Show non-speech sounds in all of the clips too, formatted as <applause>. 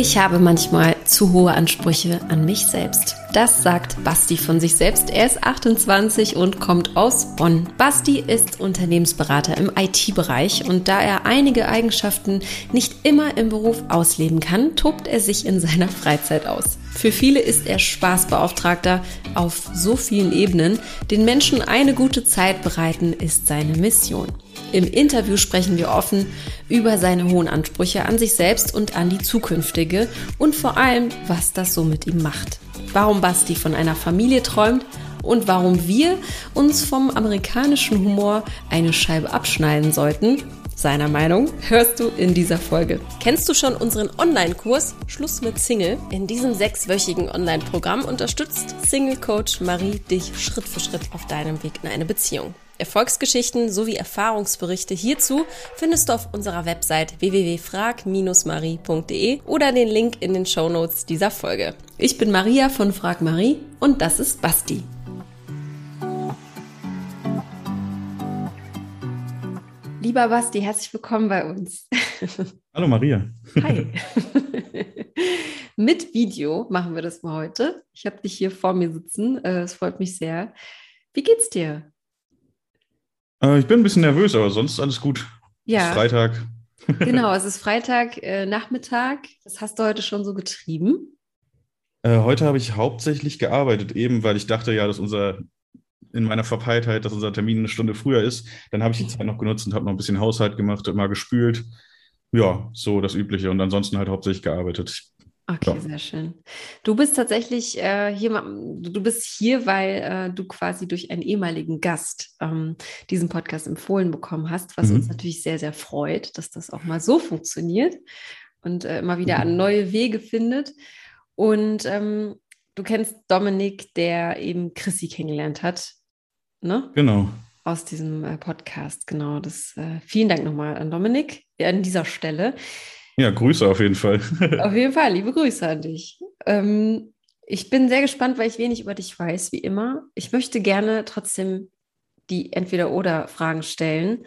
Ich habe manchmal zu hohe Ansprüche an mich selbst. Das sagt Basti von sich selbst. Er ist 28 und kommt aus Bonn. Basti ist Unternehmensberater im IT-Bereich und da er einige Eigenschaften nicht immer im Beruf ausleben kann, tobt er sich in seiner Freizeit aus. Für viele ist er Spaßbeauftragter auf so vielen Ebenen. Den Menschen eine gute Zeit bereiten ist seine Mission. Im Interview sprechen wir offen über seine hohen Ansprüche an sich selbst und an die zukünftige und vor allem, was das so mit ihm macht. Warum Basti von einer Familie träumt und warum wir uns vom amerikanischen Humor eine Scheibe abschneiden sollten. Seiner Meinung hörst du in dieser Folge. Kennst du schon unseren Online-Kurs Schluss mit Single? In diesem sechswöchigen Online-Programm unterstützt Single-Coach Marie dich Schritt für Schritt auf deinem Weg in eine Beziehung. Erfolgsgeschichten sowie Erfahrungsberichte hierzu findest du auf unserer Website www.frag-marie.de oder den Link in den Show Notes dieser Folge. Ich bin Maria von Frag Marie und das ist Basti. Lieber Basti, herzlich willkommen bei uns. <laughs> Hallo Maria. Hi. <laughs> Mit Video machen wir das mal heute. Ich habe dich hier vor mir sitzen. Äh, es freut mich sehr. Wie geht's dir? Äh, ich bin ein bisschen nervös, aber sonst alles gut. Ja. Es ist Freitag. <laughs> <laughs> genau, es ist Freitag äh, Nachmittag. Was hast du heute schon so getrieben? Äh, heute habe ich hauptsächlich gearbeitet, eben weil ich dachte ja, dass unser in meiner Verpeiltheit, dass unser Termin eine Stunde früher ist. Dann habe ich die Zeit noch genutzt und habe noch ein bisschen Haushalt gemacht mal gespült. Ja, so das Übliche. Und ansonsten halt hauptsächlich gearbeitet. Ich Okay, ja. sehr schön. Du bist tatsächlich äh, hier, du bist hier, weil äh, du quasi durch einen ehemaligen Gast ähm, diesen Podcast empfohlen bekommen hast, was mhm. uns natürlich sehr, sehr freut, dass das auch mal so funktioniert und äh, immer wieder an neue Wege findet. Und ähm, du kennst Dominik, der eben Chrissy kennengelernt hat, ne? Genau. Aus diesem äh, Podcast, genau. Das, äh, vielen Dank nochmal an Dominik an dieser Stelle. Ja, Grüße auf jeden Fall. <laughs> auf jeden Fall, liebe Grüße an dich. Ähm, ich bin sehr gespannt, weil ich wenig über dich weiß, wie immer. Ich möchte gerne trotzdem die Entweder-Oder-Fragen stellen.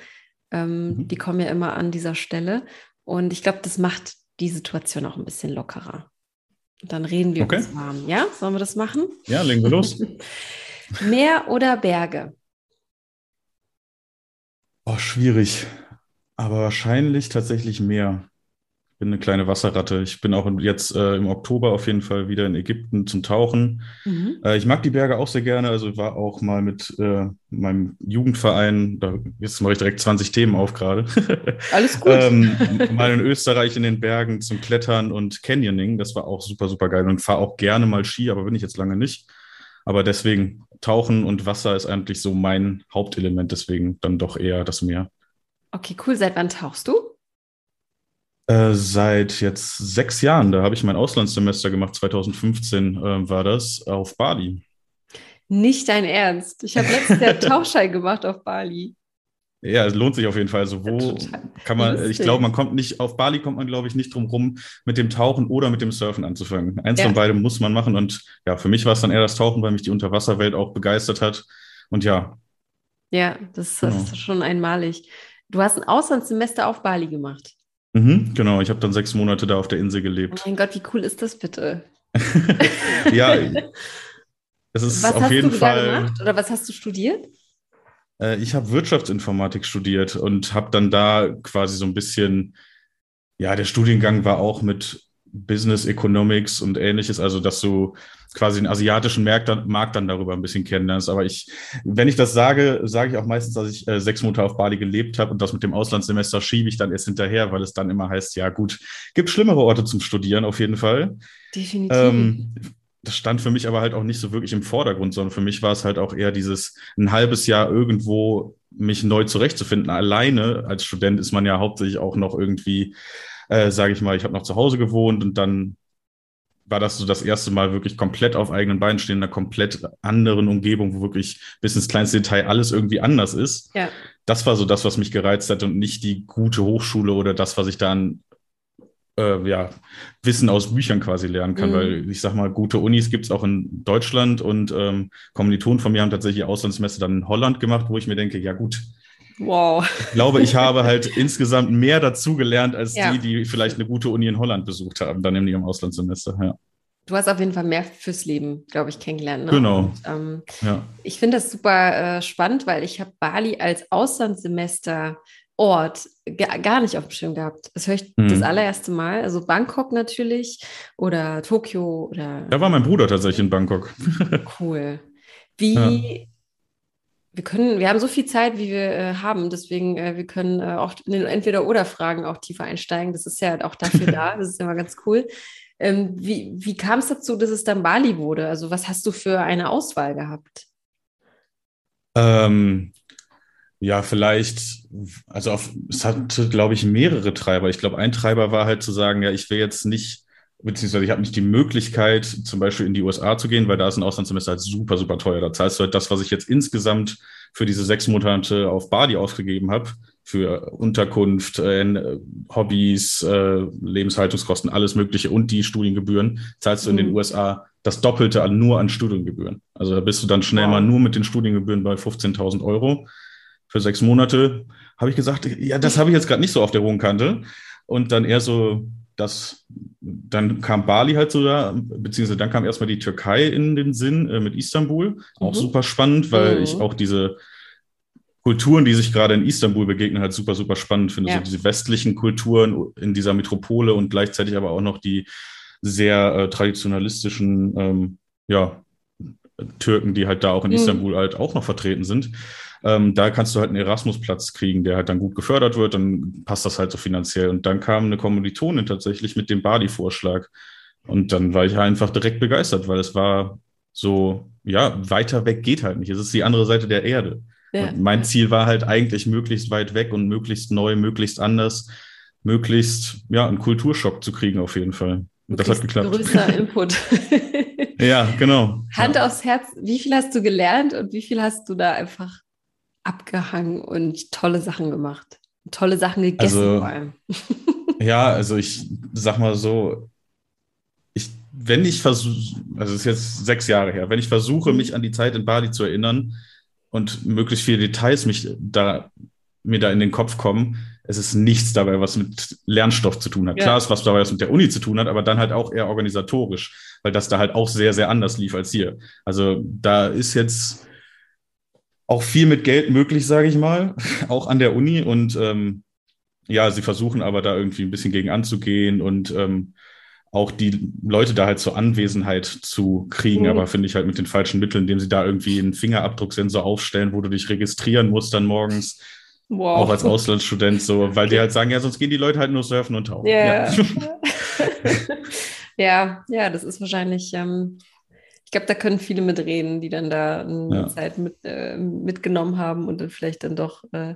Ähm, mhm. Die kommen ja immer an dieser Stelle. Und ich glaube, das macht die Situation auch ein bisschen lockerer. Und dann reden wir okay. uns warm. Ja, sollen wir das machen? Ja, legen wir los. <laughs> Meer oder Berge? Oh, schwierig. Aber wahrscheinlich tatsächlich Meer bin eine kleine Wasserratte. Ich bin auch jetzt äh, im Oktober auf jeden Fall wieder in Ägypten zum Tauchen. Mhm. Äh, ich mag die Berge auch sehr gerne. Also war auch mal mit äh, meinem Jugendverein, da jetzt mache ich direkt 20 Themen auf gerade. <laughs> Alles gut. ähm, mal in Österreich in den Bergen zum Klettern und Canyoning. Das war auch super, super geil. Und fahre auch gerne mal Ski, aber bin ich jetzt lange nicht. Aber deswegen Tauchen und Wasser ist eigentlich so mein Hauptelement. Deswegen dann doch eher das Meer. Okay, cool. Seit wann tauchst du? Äh, seit jetzt sechs Jahren. Da habe ich mein Auslandssemester gemacht, 2015 äh, war das, auf Bali. Nicht dein Ernst. Ich habe letztes Jahr <laughs> Tauchschein gemacht auf Bali. Ja, es lohnt sich auf jeden Fall. Also wo kann man, lustig. ich glaube, man kommt nicht, auf Bali kommt man, glaube ich, nicht drum rum, mit dem Tauchen oder mit dem Surfen anzufangen. Eins ja. von beidem muss man machen. Und ja, für mich war es dann eher das Tauchen, weil mich die Unterwasserwelt auch begeistert hat. Und ja. Ja, das, das genau. ist schon einmalig. Du hast ein Auslandssemester auf Bali gemacht. Mhm, genau, ich habe dann sechs Monate da auf der Insel gelebt. Oh mein Gott, wie cool ist das bitte? <laughs> ja, es ist was auf jeden Fall. Was hast du da gemacht oder was hast du studiert? Äh, ich habe Wirtschaftsinformatik studiert und habe dann da quasi so ein bisschen, ja, der Studiengang war auch mit Business Economics und ähnliches, also dass du quasi den asiatischen Markt dann, Markt dann darüber ein bisschen kennenlernst. Aber ich, wenn ich das sage, sage ich auch meistens, dass ich äh, sechs Monate auf Bali gelebt habe und das mit dem Auslandssemester schiebe ich dann erst hinterher, weil es dann immer heißt, ja gut, gibt schlimmere Orte zum Studieren auf jeden Fall. Definitiv. Ähm, das stand für mich aber halt auch nicht so wirklich im Vordergrund, sondern für mich war es halt auch eher dieses ein halbes Jahr irgendwo mich neu zurechtzufinden. Alleine als Student ist man ja hauptsächlich auch noch irgendwie äh, sage ich mal, ich habe noch zu Hause gewohnt und dann war das so das erste Mal wirklich komplett auf eigenen Beinen stehen, in einer komplett anderen Umgebung, wo wirklich bis ins kleinste Detail alles irgendwie anders ist. Ja. Das war so das, was mich gereizt hat und nicht die gute Hochschule oder das, was ich dann äh, ja, Wissen aus Büchern quasi lernen kann, mhm. weil ich sag mal, gute Unis gibt es auch in Deutschland und ähm, Kommilitonen von mir haben tatsächlich Auslandsmesse dann in Holland gemacht, wo ich mir denke, ja gut, Wow. Ich glaube, ich habe halt <laughs> insgesamt mehr dazugelernt als ja. die, die vielleicht eine gute Uni in Holland besucht haben, dann in ihrem Auslandssemester. Ja. Du hast auf jeden Fall mehr fürs Leben, glaube ich, kennengelernt. Ne? Genau. Und, ähm, ja. Ich finde das super äh, spannend, weil ich habe Bali als Auslandssemester Ort gar nicht auf dem Schirm gehabt. Das höre ich mhm. das allererste Mal. Also Bangkok natürlich oder Tokio oder. Da war mein Bruder tatsächlich in Bangkok. cool. Wie. Ja. Wir können, wir haben so viel Zeit, wie wir äh, haben, deswegen äh, wir können äh, auch in den Entweder-Oder-Fragen auch tiefer einsteigen. Das ist ja auch dafür da. Das ist immer ganz cool. Ähm, wie wie kam es dazu, dass es dann Bali wurde? Also was hast du für eine Auswahl gehabt? Ähm, ja, vielleicht, also auf, es hatte, glaube ich, mehrere Treiber. Ich glaube, ein Treiber war halt zu sagen, ja, ich will jetzt nicht, beziehungsweise ich habe nicht die Möglichkeit, zum Beispiel in die USA zu gehen, weil da ist ein Auslandssemester halt super, super teuer. Da zahlst du halt das, was ich jetzt insgesamt für diese sechs Monate auf Bali ausgegeben habe, für Unterkunft, äh, Hobbys, äh, Lebenshaltungskosten, alles Mögliche und die Studiengebühren, zahlst du in den mhm. USA das Doppelte an, nur an Studiengebühren. Also da bist du dann schnell wow. mal nur mit den Studiengebühren bei 15.000 Euro für sechs Monate, habe ich gesagt, ja, das habe ich jetzt gerade nicht so auf der hohen Kante. Und dann eher so, das, dann kam Bali halt so da, beziehungsweise dann kam erstmal die Türkei in den Sinn äh, mit Istanbul. Auch mhm. super spannend, weil mhm. ich auch diese Kulturen, die sich gerade in Istanbul begegnen, halt super, super spannend finde. Ja. So diese westlichen Kulturen in dieser Metropole und gleichzeitig aber auch noch die sehr äh, traditionalistischen ähm, ja, Türken, die halt da auch in mhm. Istanbul halt auch noch vertreten sind. Ähm, da kannst du halt einen Erasmus-Platz kriegen, der halt dann gut gefördert wird, dann passt das halt so finanziell. Und dann kam eine Kommilitonin tatsächlich mit dem Bali-Vorschlag. Und dann war ich einfach direkt begeistert, weil es war so, ja, weiter weg geht halt nicht. Es ist die andere Seite der Erde. Ja. mein Ziel war halt eigentlich möglichst weit weg und möglichst neu, möglichst anders, möglichst, ja, einen Kulturschock zu kriegen auf jeden Fall. Und das hat geklappt. Größer <laughs> Input. ja, genau. Hand ja. aufs Herz, wie viel hast du gelernt und wie viel hast du da einfach abgehangen und tolle Sachen gemacht. Tolle Sachen gegessen also, vor allem. <laughs> ja, also ich sag mal so, ich, wenn ich versuche, also es ist jetzt sechs Jahre her, wenn ich versuche, mhm. mich an die Zeit in Bali zu erinnern und möglichst viele Details mich da, mir da in den Kopf kommen, es ist nichts dabei, was mit Lernstoff zu tun hat. Ja. Klar ist was dabei, was mit der Uni zu tun hat, aber dann halt auch eher organisatorisch, weil das da halt auch sehr, sehr anders lief als hier. Also da ist jetzt auch viel mit Geld möglich, sage ich mal, <laughs> auch an der Uni. Und ähm, ja, sie versuchen aber da irgendwie ein bisschen gegen anzugehen und ähm, auch die Leute da halt zur Anwesenheit zu kriegen, mhm. aber finde ich halt mit den falschen Mitteln, indem sie da irgendwie einen Fingerabdrucksensor aufstellen, wo du dich registrieren musst dann morgens. Wow. Auch als Auslandsstudent so, weil die halt sagen, ja, sonst gehen die Leute halt nur surfen und tauchen. Yeah. Ja. <laughs> ja, ja, das ist wahrscheinlich ähm, ich glaube, da können viele mitreden, die dann da eine ja. Zeit mit, äh, mitgenommen haben und dann vielleicht dann doch. Äh,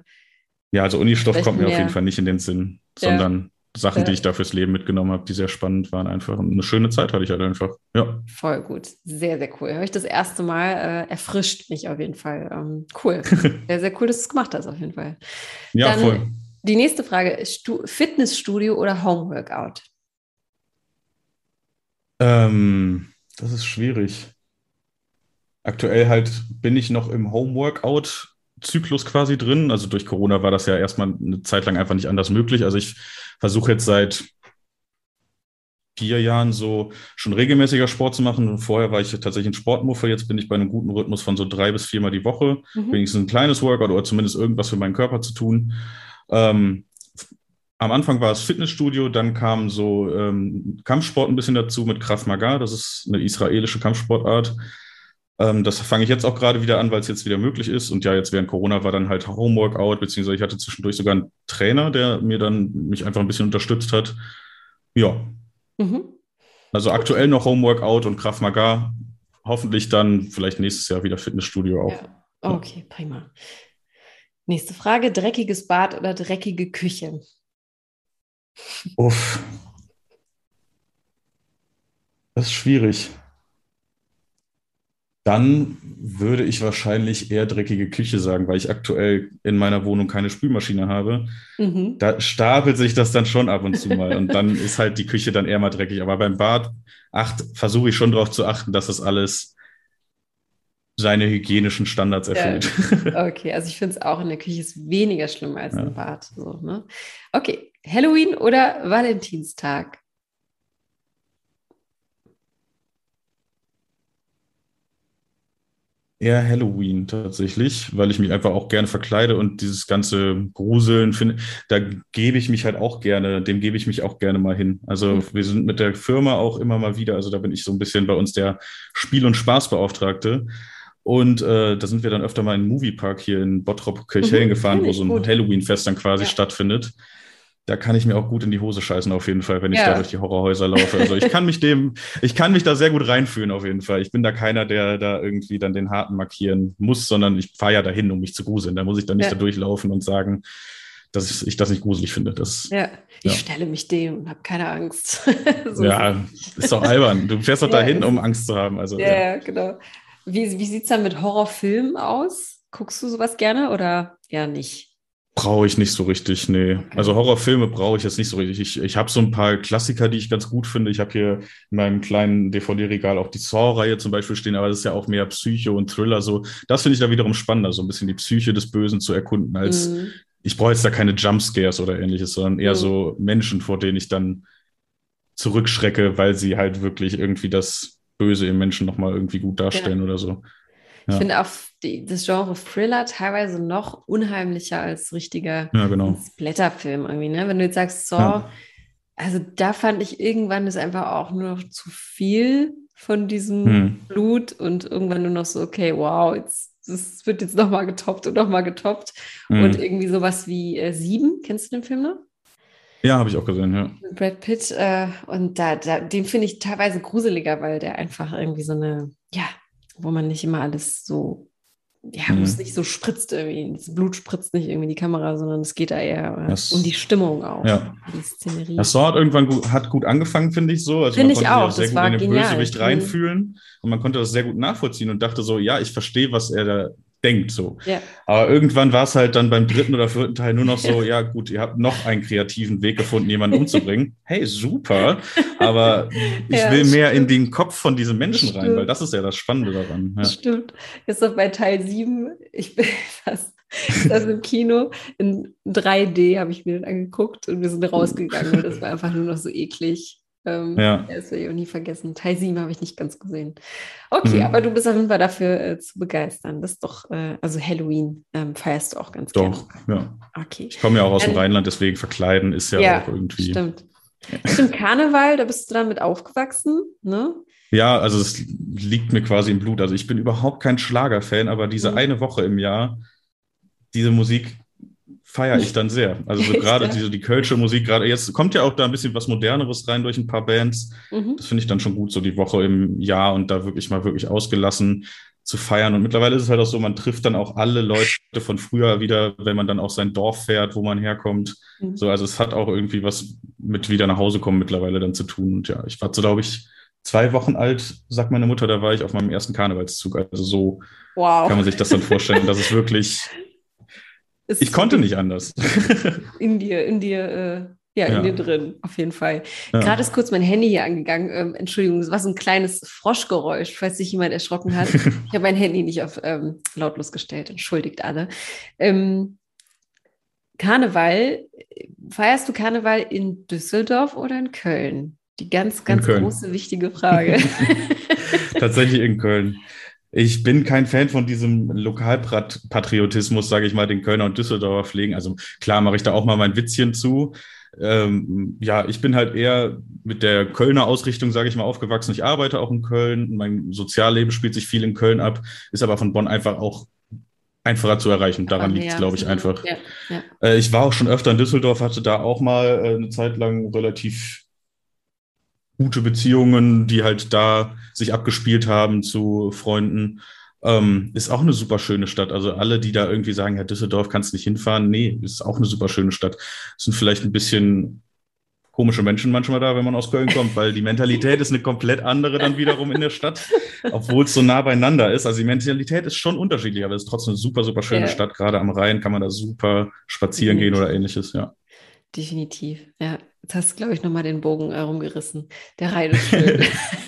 ja, also Unistoff kommt mir auf jeden Fall nicht in den Sinn, ja. sondern Sachen, ja. die ich da fürs Leben mitgenommen habe, die sehr spannend waren, einfach. Und eine schöne Zeit hatte ich halt einfach. Ja. Voll gut. Sehr, sehr cool. Habe ich das erste Mal äh, erfrischt mich auf jeden Fall. Ähm, cool. <laughs> sehr, sehr cool, dass du es gemacht hast, auf jeden Fall. Ja, Dann voll. Die nächste Frage ist Fitnessstudio oder Homeworkout? Ähm, das ist schwierig. Aktuell halt bin ich noch im Homeworkout-Zyklus quasi drin. Also durch Corona war das ja erstmal eine Zeit lang einfach nicht anders möglich. Also ich versuche jetzt seit vier Jahren so schon regelmäßiger Sport zu machen. Und vorher war ich tatsächlich ein Sportmuffel. Jetzt bin ich bei einem guten Rhythmus von so drei bis viermal die Woche. Mhm. Wenigstens ein kleines Workout oder zumindest irgendwas für meinen Körper zu tun. Ähm, am Anfang war es Fitnessstudio, dann kam so ähm, Kampfsport ein bisschen dazu mit Krav Maga. Das ist eine israelische Kampfsportart. Ähm, das fange ich jetzt auch gerade wieder an, weil es jetzt wieder möglich ist. Und ja, jetzt während Corona war dann halt Homeworkout, beziehungsweise ich hatte zwischendurch sogar einen Trainer, der mir dann mich einfach ein bisschen unterstützt hat. Ja. Mhm. Also aktuell noch Homeworkout und Krav Maga. Hoffentlich dann vielleicht nächstes Jahr wieder Fitnessstudio auch. Ja. Okay, prima. Nächste Frage: dreckiges Bad oder dreckige Küche? Uff. Das ist schwierig. Dann würde ich wahrscheinlich eher dreckige Küche sagen, weil ich aktuell in meiner Wohnung keine Spülmaschine habe. Mhm. Da stapelt sich das dann schon ab und zu mal. und dann ist halt die Küche dann eher mal dreckig. Aber beim Bad versuche ich schon darauf zu achten, dass das alles seine hygienischen Standards erfüllt. Ja. <laughs> Okay, also ich finde es auch in der Küche ist weniger schlimm als ja. im Bad. So, ne? Okay, Halloween oder Valentinstag? Eher Halloween tatsächlich, weil ich mich einfach auch gerne verkleide und dieses ganze Gruseln finde, da gebe ich mich halt auch gerne, dem gebe ich mich auch gerne mal hin. Also mhm. wir sind mit der Firma auch immer mal wieder, also da bin ich so ein bisschen bei uns der Spiel- und Spaßbeauftragte. Und äh, da sind wir dann öfter mal in den Moviepark hier in Bottrop-Kirchhellen mhm, gefahren, wo so ein Halloween-Fest dann quasi ja. stattfindet. Da kann ich mir auch gut in die Hose scheißen, auf jeden Fall, wenn ich ja. da durch die Horrorhäuser laufe. Also ich kann mich dem, ich kann mich da sehr gut reinfühlen, auf jeden Fall. Ich bin da keiner, der da irgendwie dann den Harten markieren muss, sondern ich fahre ja dahin, um mich zu gruseln. Da muss ich dann nicht ja. da durchlaufen und sagen, dass ich das nicht gruselig finde. Das, ja, ich ja. stelle mich dem und habe keine Angst. <laughs> so ja, ist doch albern. Du fährst doch dahin, um Angst zu haben. Also, ja, genau. Wie, wie sieht es dann mit Horrorfilmen aus? Guckst du sowas gerne oder ja nicht? Brauche ich nicht so richtig, nee. Also Horrorfilme brauche ich jetzt nicht so richtig. Ich, ich habe so ein paar Klassiker, die ich ganz gut finde. Ich habe hier in meinem kleinen DVD-Regal auch die Saw-Reihe zum Beispiel stehen, aber das ist ja auch mehr Psycho und Thriller. So, das finde ich da wiederum spannender, so ein bisschen die Psyche des Bösen zu erkunden, als mm. ich brauche jetzt da keine Jumpscares oder ähnliches, sondern eher mm. so Menschen, vor denen ich dann zurückschrecke, weil sie halt wirklich irgendwie das Böse im Menschen nochmal irgendwie gut darstellen ja. oder so. Ja. Ich finde auch die, das Genre Thriller teilweise noch unheimlicher als richtiger ja, genau. Blätterfilm irgendwie, ne? Wenn du jetzt sagst, so, ja. also da fand ich irgendwann ist einfach auch nur noch zu viel von diesem hm. Blut und irgendwann nur noch so, okay, wow, jetzt das wird jetzt nochmal getoppt und nochmal getoppt. Hm. Und irgendwie sowas wie äh, Sieben, kennst du den Film noch? Ja, habe ich auch gesehen, ja. Brad Pitt. Äh, und da, da, den finde ich teilweise gruseliger, weil der einfach irgendwie so eine, ja, wo man nicht immer alles so, ja, mhm. wo es nicht so spritzt irgendwie. Das Blut spritzt nicht irgendwie in die Kamera, sondern es geht da eher äh, das, um die Stimmung auch. Ja. Die Szenerie. Das Saw hat irgendwann gut, hat gut angefangen, finde ich so. Also finde ich auch. Sehr das gut war in den genial. Bösewicht reinfühlen und man konnte das sehr gut nachvollziehen und dachte so, ja, ich verstehe, was er da denkt. So. Ja. Aber irgendwann war es halt dann beim dritten oder vierten Teil nur noch so, ja gut, ihr habt noch einen kreativen Weg gefunden, jemanden umzubringen. <laughs> Hey, super. Aber ich ja, will mehr stimmt. in den Kopf von diesen Menschen rein, weil das ist ja das Spannende daran. Ja. Stimmt. Jetzt noch bei Teil 7, ich bin <laughs> fast das im Kino in 3D habe ich mir den angeguckt und wir sind <laughs> rausgegangen und das war einfach nur noch so eklig. Ähm, ja. Das werde ich auch nie vergessen. Teil 7 habe ich nicht ganz gesehen. Okay, mhm. aber du bist auf jeden Fall dafür äh, zu begeistern. Das ist doch, äh, also Halloween ähm, feierst du auch ganz doch, gerne. ja. Okay. Ich komme ja auch aus dem ähm, Rheinland, deswegen verkleiden ist ja, ja auch irgendwie. Stimmt. Stimmt, Karneval, da bist du dann mit aufgewachsen, ne? Ja, also es liegt mir quasi im Blut. Also ich bin überhaupt kein Schlagerfan, aber diese mhm. eine Woche im Jahr, diese Musik feiere ich <laughs> dann sehr. Also so gerade diese die Kölsche Musik, gerade jetzt kommt ja auch da ein bisschen was Moderneres rein durch ein paar Bands. Mhm. Das finde ich dann schon gut, so die Woche im Jahr und da wirklich mal wirklich ausgelassen zu feiern. Und mittlerweile ist es halt auch so, man trifft dann auch alle Leute von früher wieder, wenn man dann auch sein Dorf fährt, wo man herkommt. Mhm. So, also es hat auch irgendwie was mit wieder nach Hause kommen mittlerweile dann zu tun. Und ja, ich war so, glaube ich, zwei Wochen alt, sagt meine Mutter, da war ich auf meinem ersten Karnevalszug. Also so wow. kann man sich das dann vorstellen, dass es <laughs> wirklich es ich konnte nicht anders. <laughs> In dir, in dir, äh, ja, ja, in dir drin, auf jeden Fall. Ja. Gerade ist kurz mein Handy hier angegangen. Ähm, Entschuldigung, es war so ein kleines Froschgeräusch, falls sich jemand erschrocken hat. <laughs> ich habe mein Handy nicht auf ähm, lautlos gestellt, entschuldigt alle. Ähm, Karneval, feierst du Karneval in Düsseldorf oder in Köln? Die ganz, ganz große, wichtige Frage. <laughs> Tatsächlich in Köln. Ich bin kein Fan von diesem Lokalpatriotismus, sage ich mal, den Kölner und Düsseldorfer pflegen. Also klar mache ich da auch mal mein Witzchen zu. Ähm, ja, ich bin halt eher mit der Kölner Ausrichtung, sage ich mal, aufgewachsen. Ich arbeite auch in Köln. Mein Sozialleben spielt sich viel in Köln ab, ist aber von Bonn einfach auch einfacher zu erreichen. Daran liegt es, glaube ich, einfach. Ja, ja. Äh, ich war auch schon öfter in Düsseldorf, hatte da auch mal äh, eine Zeit lang relativ gute Beziehungen, die halt da sich abgespielt haben zu Freunden. Ähm, ist auch eine super schöne Stadt. Also alle, die da irgendwie sagen, ja, Düsseldorf kannst nicht hinfahren, nee, ist auch eine super schöne Stadt. Sind vielleicht ein bisschen komische Menschen manchmal da, wenn man aus Köln kommt, weil die Mentalität ist eine komplett andere dann wiederum in der Stadt, obwohl es so nah beieinander ist. Also die Mentalität ist schon unterschiedlich, aber es ist trotzdem eine super, super schöne ja. Stadt. Gerade am Rhein kann man da super spazieren mhm. gehen oder ähnliches, ja. Definitiv. Ja, jetzt hast du, glaube ich, nochmal den Bogen herumgerissen. Der Rhein ist schön.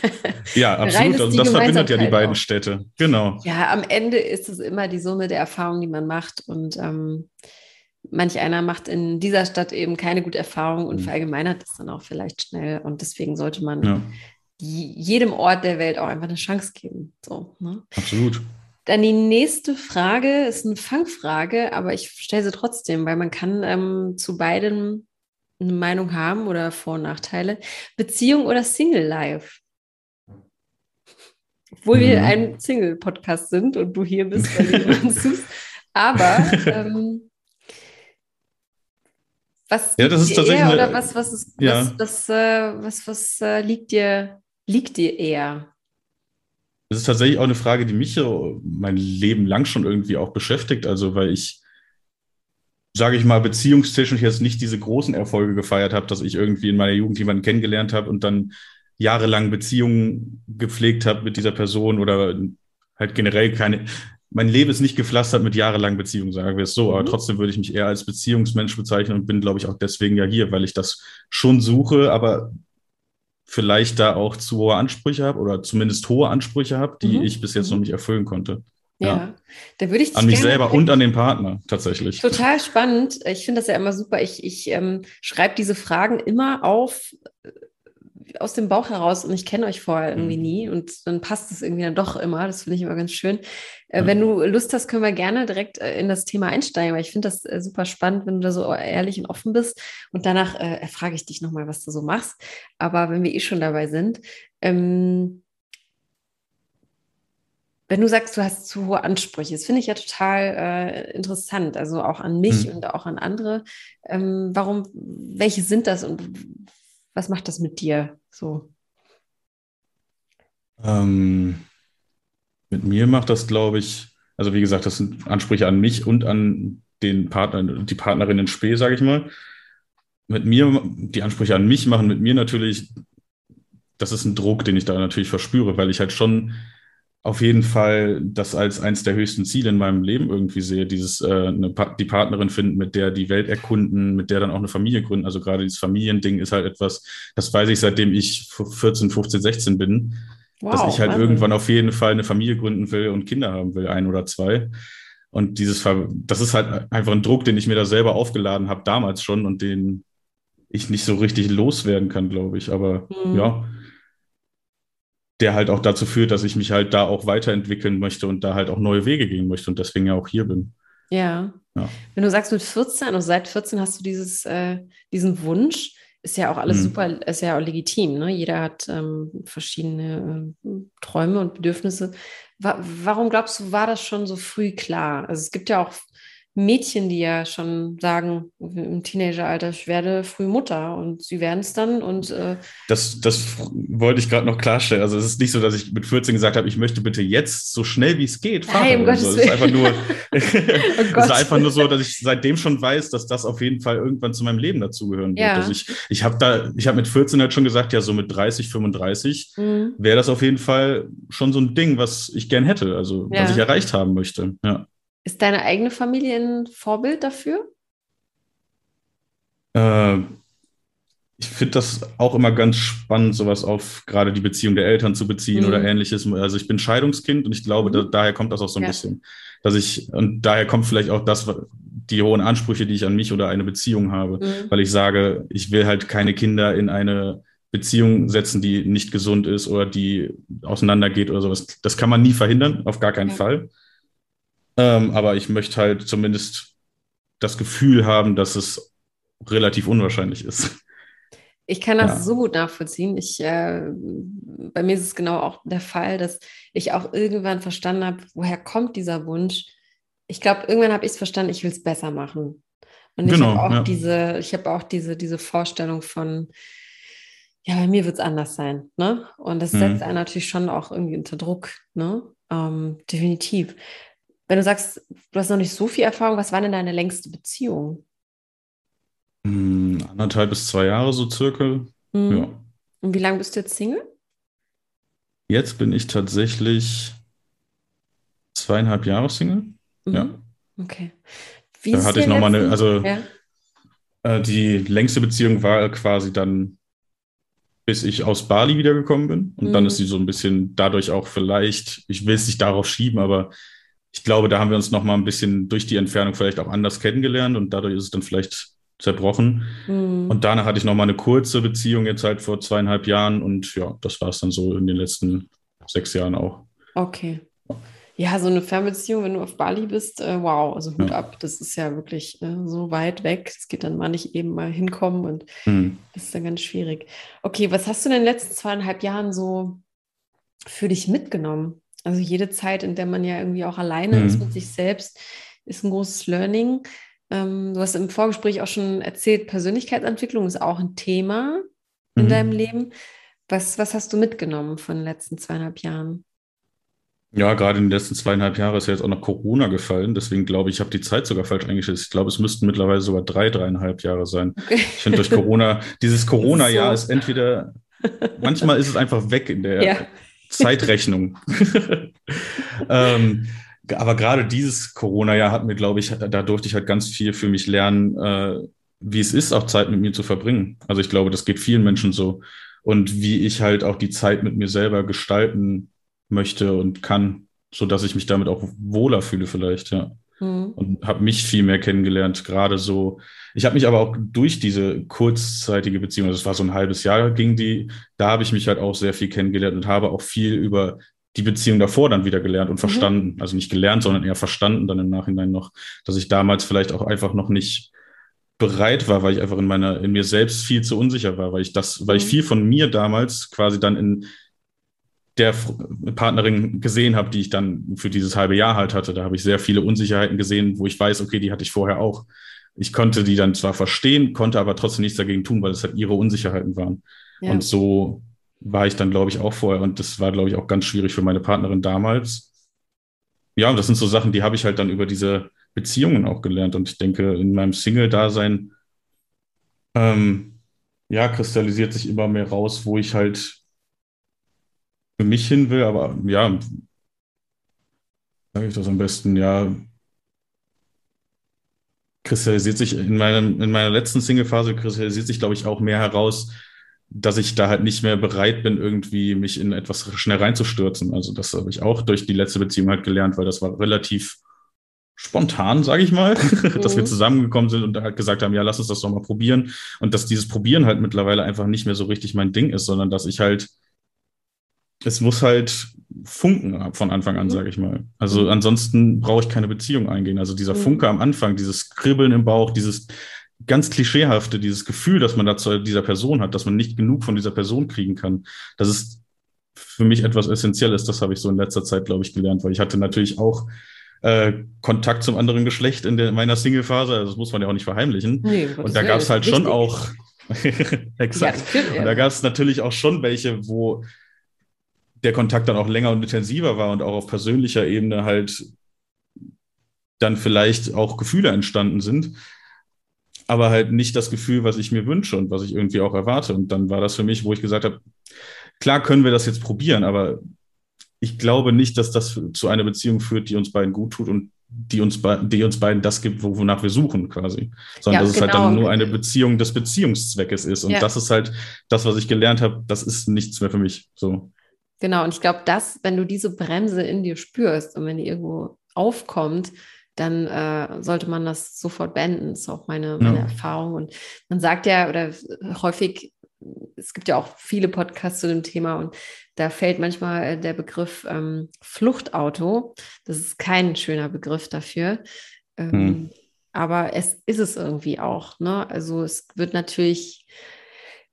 <laughs> ja, absolut. Also das verbindet ja die beiden auch. Städte. Genau. Ja, am Ende ist es immer die Summe der Erfahrungen, die man macht. Und ähm, manch einer macht in dieser Stadt eben keine gute Erfahrung und mhm. verallgemeinert das dann auch vielleicht schnell. Und deswegen sollte man ja. jedem Ort der Welt auch einfach eine Chance geben. So, ne? Absolut. Dann die nächste Frage ist eine Fangfrage, aber ich stelle sie trotzdem, weil man kann ähm, zu beiden eine Meinung haben oder Vor- und Nachteile. Beziehung oder Single Life? Obwohl mhm. wir ein Single-Podcast sind und du hier bist, weil du <laughs> uns suchst. Aber ähm, was ja, das ist tatsächlich eher, oder was, was, ist, ja. was, was, äh, was, was äh, liegt, dir, liegt dir eher? Das ist tatsächlich auch eine Frage, die mich mein Leben lang schon irgendwie auch beschäftigt. Also, weil ich, sage ich mal, beziehungstechnisch jetzt nicht diese großen Erfolge gefeiert habe, dass ich irgendwie in meiner Jugend jemanden kennengelernt habe und dann jahrelang Beziehungen gepflegt habe mit dieser Person oder halt generell keine. Mein Leben ist nicht gepflastert mit jahrelangen Beziehungen, sagen wir es so. Aber mhm. trotzdem würde ich mich eher als Beziehungsmensch bezeichnen und bin, glaube ich, auch deswegen ja hier, weil ich das schon suche, aber vielleicht da auch zu hohe Ansprüche habe oder zumindest hohe Ansprüche habe, die mhm. ich bis jetzt noch mhm. nicht erfüllen konnte. Ja, ja. da würde ich an mich selber und an den Partner tatsächlich. Total spannend. Ich finde das ja immer super. Ich, ich ähm, schreibe diese Fragen immer auf aus dem Bauch heraus und ich kenne euch vorher irgendwie mhm. nie und dann passt es irgendwie dann doch immer. Das finde ich immer ganz schön. Äh, Wenn du Lust hast, können wir gerne direkt äh, in das Thema einsteigen, weil ich finde das äh, super spannend, wenn du da so ehrlich und offen bist. Und danach äh, frage ich dich nochmal, was du so machst. Aber wenn wir eh schon dabei sind, ähm, wenn du sagst, du hast zu hohe Ansprüche, das finde ich ja total äh, interessant, also auch an mich mhm. und auch an andere. Ähm, warum, welche sind das und was macht das mit dir so? Ähm, mit mir macht das, glaube ich, also wie gesagt, das sind Ansprüche an mich und an den Partner, die Partnerin in Spee, sage ich mal. Mit mir, die Ansprüche an mich machen mit mir natürlich, das ist ein Druck, den ich da natürlich verspüre, weil ich halt schon auf jeden Fall das als eins der höchsten Ziele in meinem Leben irgendwie sehe, dieses äh, eine, die Partnerin finden, mit der die Welt erkunden, mit der dann auch eine Familie gründen. Also gerade dieses Familiending ist halt etwas, das weiß ich seitdem ich 14, 15, 16 bin, wow, dass ich halt Wahnsinn. irgendwann auf jeden Fall eine Familie gründen will und Kinder haben will, ein oder zwei. Und dieses, das ist halt einfach ein Druck, den ich mir da selber aufgeladen habe damals schon und den ich nicht so richtig loswerden kann, glaube ich. Aber mhm. ja, der halt auch dazu führt, dass ich mich halt da auch weiterentwickeln möchte und da halt auch neue Wege gehen möchte und deswegen ja auch hier bin. Ja. ja. Wenn du sagst mit 14, also seit 14 hast du dieses, äh, diesen Wunsch, ist ja auch alles mhm. super, ist ja auch legitim. Ne? Jeder hat ähm, verschiedene äh, Träume und Bedürfnisse. Wa warum glaubst du, war das schon so früh klar? Also es gibt ja auch Mädchen, die ja schon sagen im Teenageralter, ich werde früh Mutter und sie werden es dann und äh das, das wollte ich gerade noch klarstellen. Also es ist nicht so, dass ich mit 14 gesagt habe, ich möchte bitte jetzt so schnell wie es geht Vater. Hey, um so. Es ist einfach nur, oh <laughs> <laughs> es ist einfach nur so, dass ich seitdem schon weiß, dass das auf jeden Fall irgendwann zu meinem Leben dazugehören wird. Ja. Also ich, ich habe da, ich habe mit 14 halt schon gesagt, ja, so mit 30, 35 mhm. wäre das auf jeden Fall schon so ein Ding, was ich gern hätte, also ja. was ich erreicht haben möchte. Ja. Ist deine eigene Familie ein Vorbild dafür? Äh, ich finde das auch immer ganz spannend, sowas auf gerade die Beziehung der Eltern zu beziehen mhm. oder ähnliches. Also ich bin Scheidungskind und ich glaube, mhm. da, daher kommt das auch so ein ja. bisschen. Dass ich, und daher kommt vielleicht auch das, die hohen Ansprüche, die ich an mich oder eine Beziehung habe, mhm. weil ich sage, ich will halt keine Kinder in eine Beziehung setzen, die nicht gesund ist oder die auseinandergeht oder sowas. Das kann man nie verhindern, auf gar keinen ja. Fall. Ähm, aber ich möchte halt zumindest das Gefühl haben, dass es relativ unwahrscheinlich ist. Ich kann das ja. so gut nachvollziehen. Ich, äh, bei mir ist es genau auch der Fall, dass ich auch irgendwann verstanden habe, woher kommt dieser Wunsch. Ich glaube, irgendwann habe ich es verstanden, ich will es besser machen. Und genau, ich habe auch ja. diese, ich habe auch diese, diese Vorstellung von, ja, bei mir wird es anders sein. Ne? Und das mhm. setzt einen natürlich schon auch irgendwie unter Druck. Ne? Ähm, definitiv. Wenn du sagst, du hast noch nicht so viel Erfahrung, was war denn deine längste Beziehung? Hm, anderthalb bis zwei Jahre so circa. Mhm. Ja. Und wie lange bist du jetzt Single? Jetzt bin ich tatsächlich zweieinhalb Jahre Single. Mhm. Ja. Okay. Wie da hatte ich nochmal eine, also ja. Äh, die längste Beziehung war quasi dann, bis ich aus Bali wiedergekommen bin. Und mhm. dann ist sie so ein bisschen dadurch auch vielleicht, ich will es nicht darauf schieben, aber ich glaube, da haben wir uns noch mal ein bisschen durch die Entfernung vielleicht auch anders kennengelernt und dadurch ist es dann vielleicht zerbrochen. Mhm. Und danach hatte ich noch mal eine kurze Beziehung jetzt halt vor zweieinhalb Jahren und ja, das war es dann so in den letzten sechs Jahren auch. Okay. Ja, so eine Fernbeziehung, wenn du auf Bali bist, äh, wow, also Hut ja. ab, das ist ja wirklich äh, so weit weg. Das geht dann mal nicht eben mal hinkommen und mhm. das ist dann ganz schwierig. Okay, was hast du in den letzten zweieinhalb Jahren so für dich mitgenommen? Also jede Zeit, in der man ja irgendwie auch alleine mhm. ist mit sich selbst, ist ein großes Learning. Ähm, du hast im Vorgespräch auch schon erzählt, Persönlichkeitsentwicklung ist auch ein Thema in mhm. deinem Leben. Was, was hast du mitgenommen von den letzten zweieinhalb Jahren? Ja, gerade in den letzten zweieinhalb Jahren ist ja jetzt auch noch Corona gefallen. Deswegen glaube ich, ich habe die Zeit sogar falsch eingeschätzt. Ich glaube, es müssten mittlerweile sogar drei, dreieinhalb Jahre sein. Okay. Ich finde durch Corona, dieses <laughs> Corona-Jahr ist, so. ist, entweder, <laughs> manchmal ist es einfach weg in der ja. Zeitrechnung. <laughs> ähm, aber gerade dieses Corona-Jahr hat mir, glaube ich, da durfte ich halt ganz viel für mich lernen, äh, wie es ist, auch Zeit mit mir zu verbringen. Also ich glaube, das geht vielen Menschen so. Und wie ich halt auch die Zeit mit mir selber gestalten möchte und kann, so dass ich mich damit auch wohler fühle vielleicht, ja. Mhm. Und habe mich viel mehr kennengelernt, gerade so. Ich habe mich aber auch durch diese kurzzeitige Beziehung, das war so ein halbes Jahr ging die, da habe ich mich halt auch sehr viel kennengelernt und habe auch viel über die Beziehung davor dann wieder gelernt und mhm. verstanden. Also nicht gelernt, sondern eher verstanden dann im Nachhinein noch, dass ich damals vielleicht auch einfach noch nicht bereit war, weil ich einfach in meiner, in mir selbst viel zu unsicher war, weil ich das, mhm. weil ich mhm. viel von mir damals quasi dann in der Partnerin gesehen habe, die ich dann für dieses halbe Jahr halt hatte. Da habe ich sehr viele Unsicherheiten gesehen, wo ich weiß, okay, die hatte ich vorher auch. Ich konnte die dann zwar verstehen, konnte aber trotzdem nichts dagegen tun, weil es halt ihre Unsicherheiten waren. Ja. Und so war ich dann, glaube ich, auch vorher. Und das war, glaube ich, auch ganz schwierig für meine Partnerin damals. Ja, und das sind so Sachen, die habe ich halt dann über diese Beziehungen auch gelernt. Und ich denke, in meinem Single-Dasein, ähm, ja, kristallisiert sich immer mehr raus, wo ich halt für mich hin will, aber ja, sage ich das am besten, ja, kristallisiert sich in, meinem, in meiner letzten Single-Phase kristallisiert sich, glaube ich, auch mehr heraus, dass ich da halt nicht mehr bereit bin, irgendwie mich in etwas schnell reinzustürzen. Also das habe ich auch durch die letzte Beziehung halt gelernt, weil das war relativ spontan, sage ich mal, mhm. <laughs> dass wir mhm. zusammengekommen sind und halt gesagt haben, ja, lass uns das doch mal probieren. Und dass dieses Probieren halt mittlerweile einfach nicht mehr so richtig mein Ding ist, sondern dass ich halt es muss halt funken von Anfang an, mhm. sage ich mal. Also mhm. ansonsten brauche ich keine Beziehung eingehen. Also dieser mhm. Funke am Anfang, dieses Kribbeln im Bauch, dieses ganz klischeehafte, dieses Gefühl, dass man da zu dieser Person hat, dass man nicht genug von dieser Person kriegen kann, das ist für mich etwas Essentielles. Das habe ich so in letzter Zeit, glaube ich, gelernt, weil ich hatte natürlich auch äh, Kontakt zum anderen Geschlecht in der, meiner Single-Phase. Also das muss man ja auch nicht verheimlichen. Nee, und da gab es halt schon auch <laughs> Exakt. Ja, und da gab es natürlich auch schon welche, wo der Kontakt dann auch länger und intensiver war und auch auf persönlicher Ebene halt dann vielleicht auch Gefühle entstanden sind, aber halt nicht das Gefühl, was ich mir wünsche und was ich irgendwie auch erwarte. Und dann war das für mich, wo ich gesagt habe, klar können wir das jetzt probieren, aber ich glaube nicht, dass das zu einer Beziehung führt, die uns beiden gut tut und die uns, die uns beiden das gibt, wonach wir suchen quasi. Sondern ja, dass genau. es halt dann genau. nur eine Beziehung des Beziehungszweckes ist. Und ja. das ist halt das, was ich gelernt habe, das ist nichts mehr für mich. So. Genau, und ich glaube, dass, wenn du diese Bremse in dir spürst und wenn die irgendwo aufkommt, dann äh, sollte man das sofort beenden. Das ist auch meine, meine ja. Erfahrung. Und man sagt ja, oder häufig, es gibt ja auch viele Podcasts zu dem Thema und da fällt manchmal der Begriff ähm, Fluchtauto. Das ist kein schöner Begriff dafür. Ähm, hm. Aber es ist es irgendwie auch. Ne? Also es wird natürlich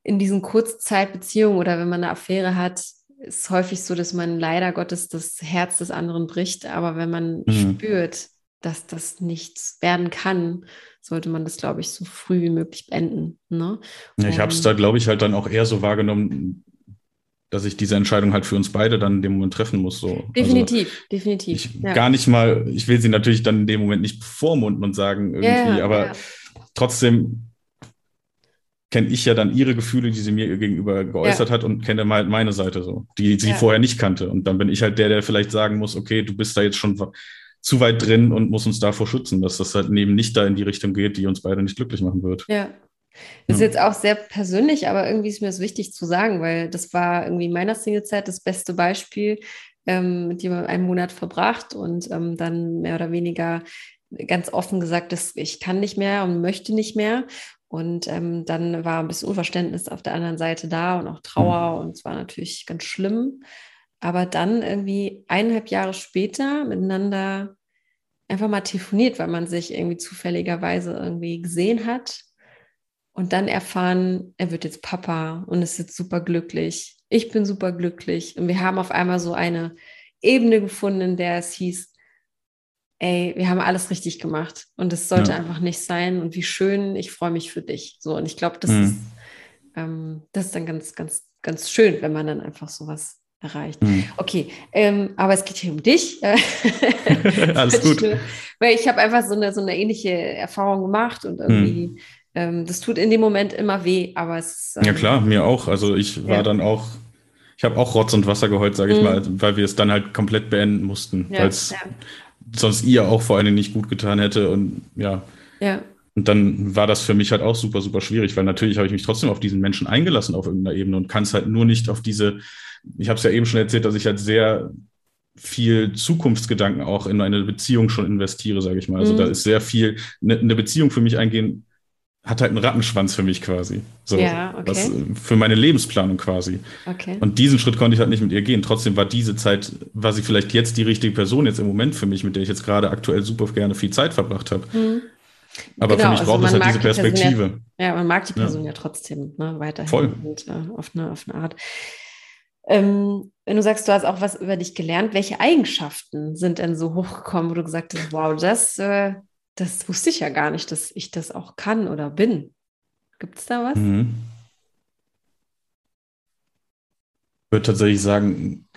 in diesen Kurzzeitbeziehungen oder wenn man eine Affäre hat, ist häufig so, dass man leider Gottes das Herz des anderen bricht. Aber wenn man mhm. spürt, dass das nichts werden kann, sollte man das, glaube ich, so früh wie möglich beenden. Ne? Ja, ich habe es da, glaube ich, halt dann auch eher so wahrgenommen, dass ich diese Entscheidung halt für uns beide dann in dem Moment treffen muss. So. Definitiv, also definitiv. Ich, ja. Gar nicht mal, ich will sie natürlich dann in dem Moment nicht bevormunden und sagen irgendwie, ja, aber trotzdem kenne ich ja dann ihre Gefühle, die sie mir gegenüber geäußert ja. hat und kenne halt meine Seite so, die sie ja. vorher nicht kannte. Und dann bin ich halt der, der vielleicht sagen muss, okay, du bist da jetzt schon zu weit drin und muss uns davor schützen, dass das halt eben nicht da in die Richtung geht, die uns beide nicht glücklich machen wird. Ja. Das ist jetzt auch sehr persönlich, aber irgendwie ist mir das wichtig zu sagen, weil das war irgendwie in meiner Singlezeit das beste Beispiel, ähm, mit jemandem einen Monat verbracht und ähm, dann mehr oder weniger ganz offen gesagt, dass ich kann nicht mehr und möchte nicht mehr. Und ähm, dann war ein bisschen Unverständnis auf der anderen Seite da und auch Trauer mhm. und es war natürlich ganz schlimm. Aber dann irgendwie eineinhalb Jahre später miteinander einfach mal telefoniert, weil man sich irgendwie zufälligerweise irgendwie gesehen hat und dann erfahren, er wird jetzt Papa und ist jetzt super glücklich. Ich bin super glücklich und wir haben auf einmal so eine Ebene gefunden, in der es hieß, ey, wir haben alles richtig gemacht und es sollte ja. einfach nicht sein und wie schön, ich freue mich für dich. So und ich glaube, das mhm. ist ähm, das ist dann ganz, ganz, ganz schön, wenn man dann einfach sowas erreicht. Mhm. Okay, ähm, aber es geht hier um dich. <laughs> <laughs> Alles <laughs> gut. Weil ich habe einfach so eine, so eine ähnliche Erfahrung gemacht und irgendwie, mhm. ähm, das tut in dem Moment immer weh, aber es ähm, Ja klar, mir auch. Also ich war ja. dann auch, ich habe auch Rotz und Wasser geheult, sage ich mhm. mal, weil wir es dann halt komplett beenden mussten, ja, weil es ja. Sonst ihr auch vor allem nicht gut getan hätte und ja. Ja. Und dann war das für mich halt auch super, super schwierig, weil natürlich habe ich mich trotzdem auf diesen Menschen eingelassen auf irgendeiner Ebene und kann es halt nur nicht auf diese ich habe es ja eben schon erzählt, dass ich halt sehr viel Zukunftsgedanken auch in eine Beziehung schon investiere, sage ich mal. Also mhm. da ist sehr viel, eine, eine Beziehung für mich eingehen, hat halt einen Rattenschwanz für mich quasi. So, ja, okay. was, für meine Lebensplanung quasi. Okay. Und diesen Schritt konnte ich halt nicht mit ihr gehen. Trotzdem war diese Zeit, war sie vielleicht jetzt die richtige Person jetzt im Moment für mich, mit der ich jetzt gerade aktuell super gerne viel Zeit verbracht habe. Mhm. Aber genau, für mich also braucht es halt diese Perspektive. Ja, ja, man mag die Person ja, ja trotzdem ne, weiterhin Voll. und äh, auf, eine, auf eine Art. Ähm, wenn du sagst, du hast auch was über dich gelernt, welche Eigenschaften sind denn so hochgekommen, wo du gesagt hast, wow, das, äh, das wusste ich ja gar nicht, dass ich das auch kann oder bin. Gibt es da was? Mhm. Ich würde tatsächlich sagen,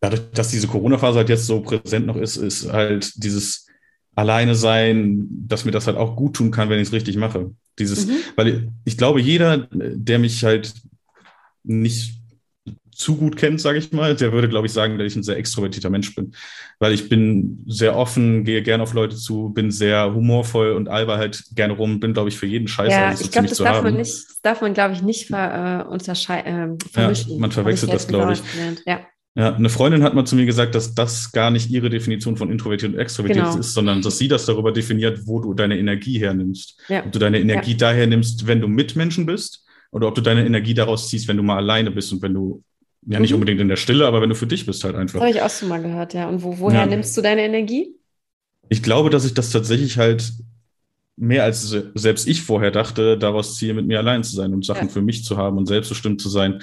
dadurch, dass diese Corona-Phase halt jetzt so präsent noch ist, ist halt dieses Alleine sein, dass mir das halt auch gut tun kann, wenn ich es richtig mache. Dieses, mhm. weil ich, ich glaube, jeder, der mich halt nicht zu gut kennt, sage ich mal, der würde, glaube ich, sagen, dass ich ein sehr extrovertierter Mensch bin. Weil ich bin sehr offen, gehe gerne auf Leute zu, bin sehr humorvoll und alber halt gerne rum, bin, glaube ich, für jeden Scheiß. Ja, ich glaube, das, darf man nicht, das darf man, glaube ich, nicht ver, äh, unterscheiden. Äh, vermischen. Ja, man verwechselt das, glaube ich. Ja. Ja, eine Freundin hat mal zu mir gesagt, dass das gar nicht ihre Definition von introvertiert und extrovertiert genau. ist, sondern dass sie das darüber definiert, wo du deine Energie hernimmst. Ja. Ob du deine Energie ja. daher nimmst, wenn du mit Menschen bist oder ob du deine Energie daraus ziehst, wenn du mal alleine bist und wenn du, ja nicht mhm. unbedingt in der Stille, aber wenn du für dich bist halt einfach. Habe ich auch schon mal gehört, ja. Und wo, woher ja. nimmst du deine Energie? Ich glaube, dass ich das tatsächlich halt mehr als selbst ich vorher dachte, daraus ziehe, mit mir allein zu sein und Sachen ja. für mich zu haben und selbstbestimmt zu sein.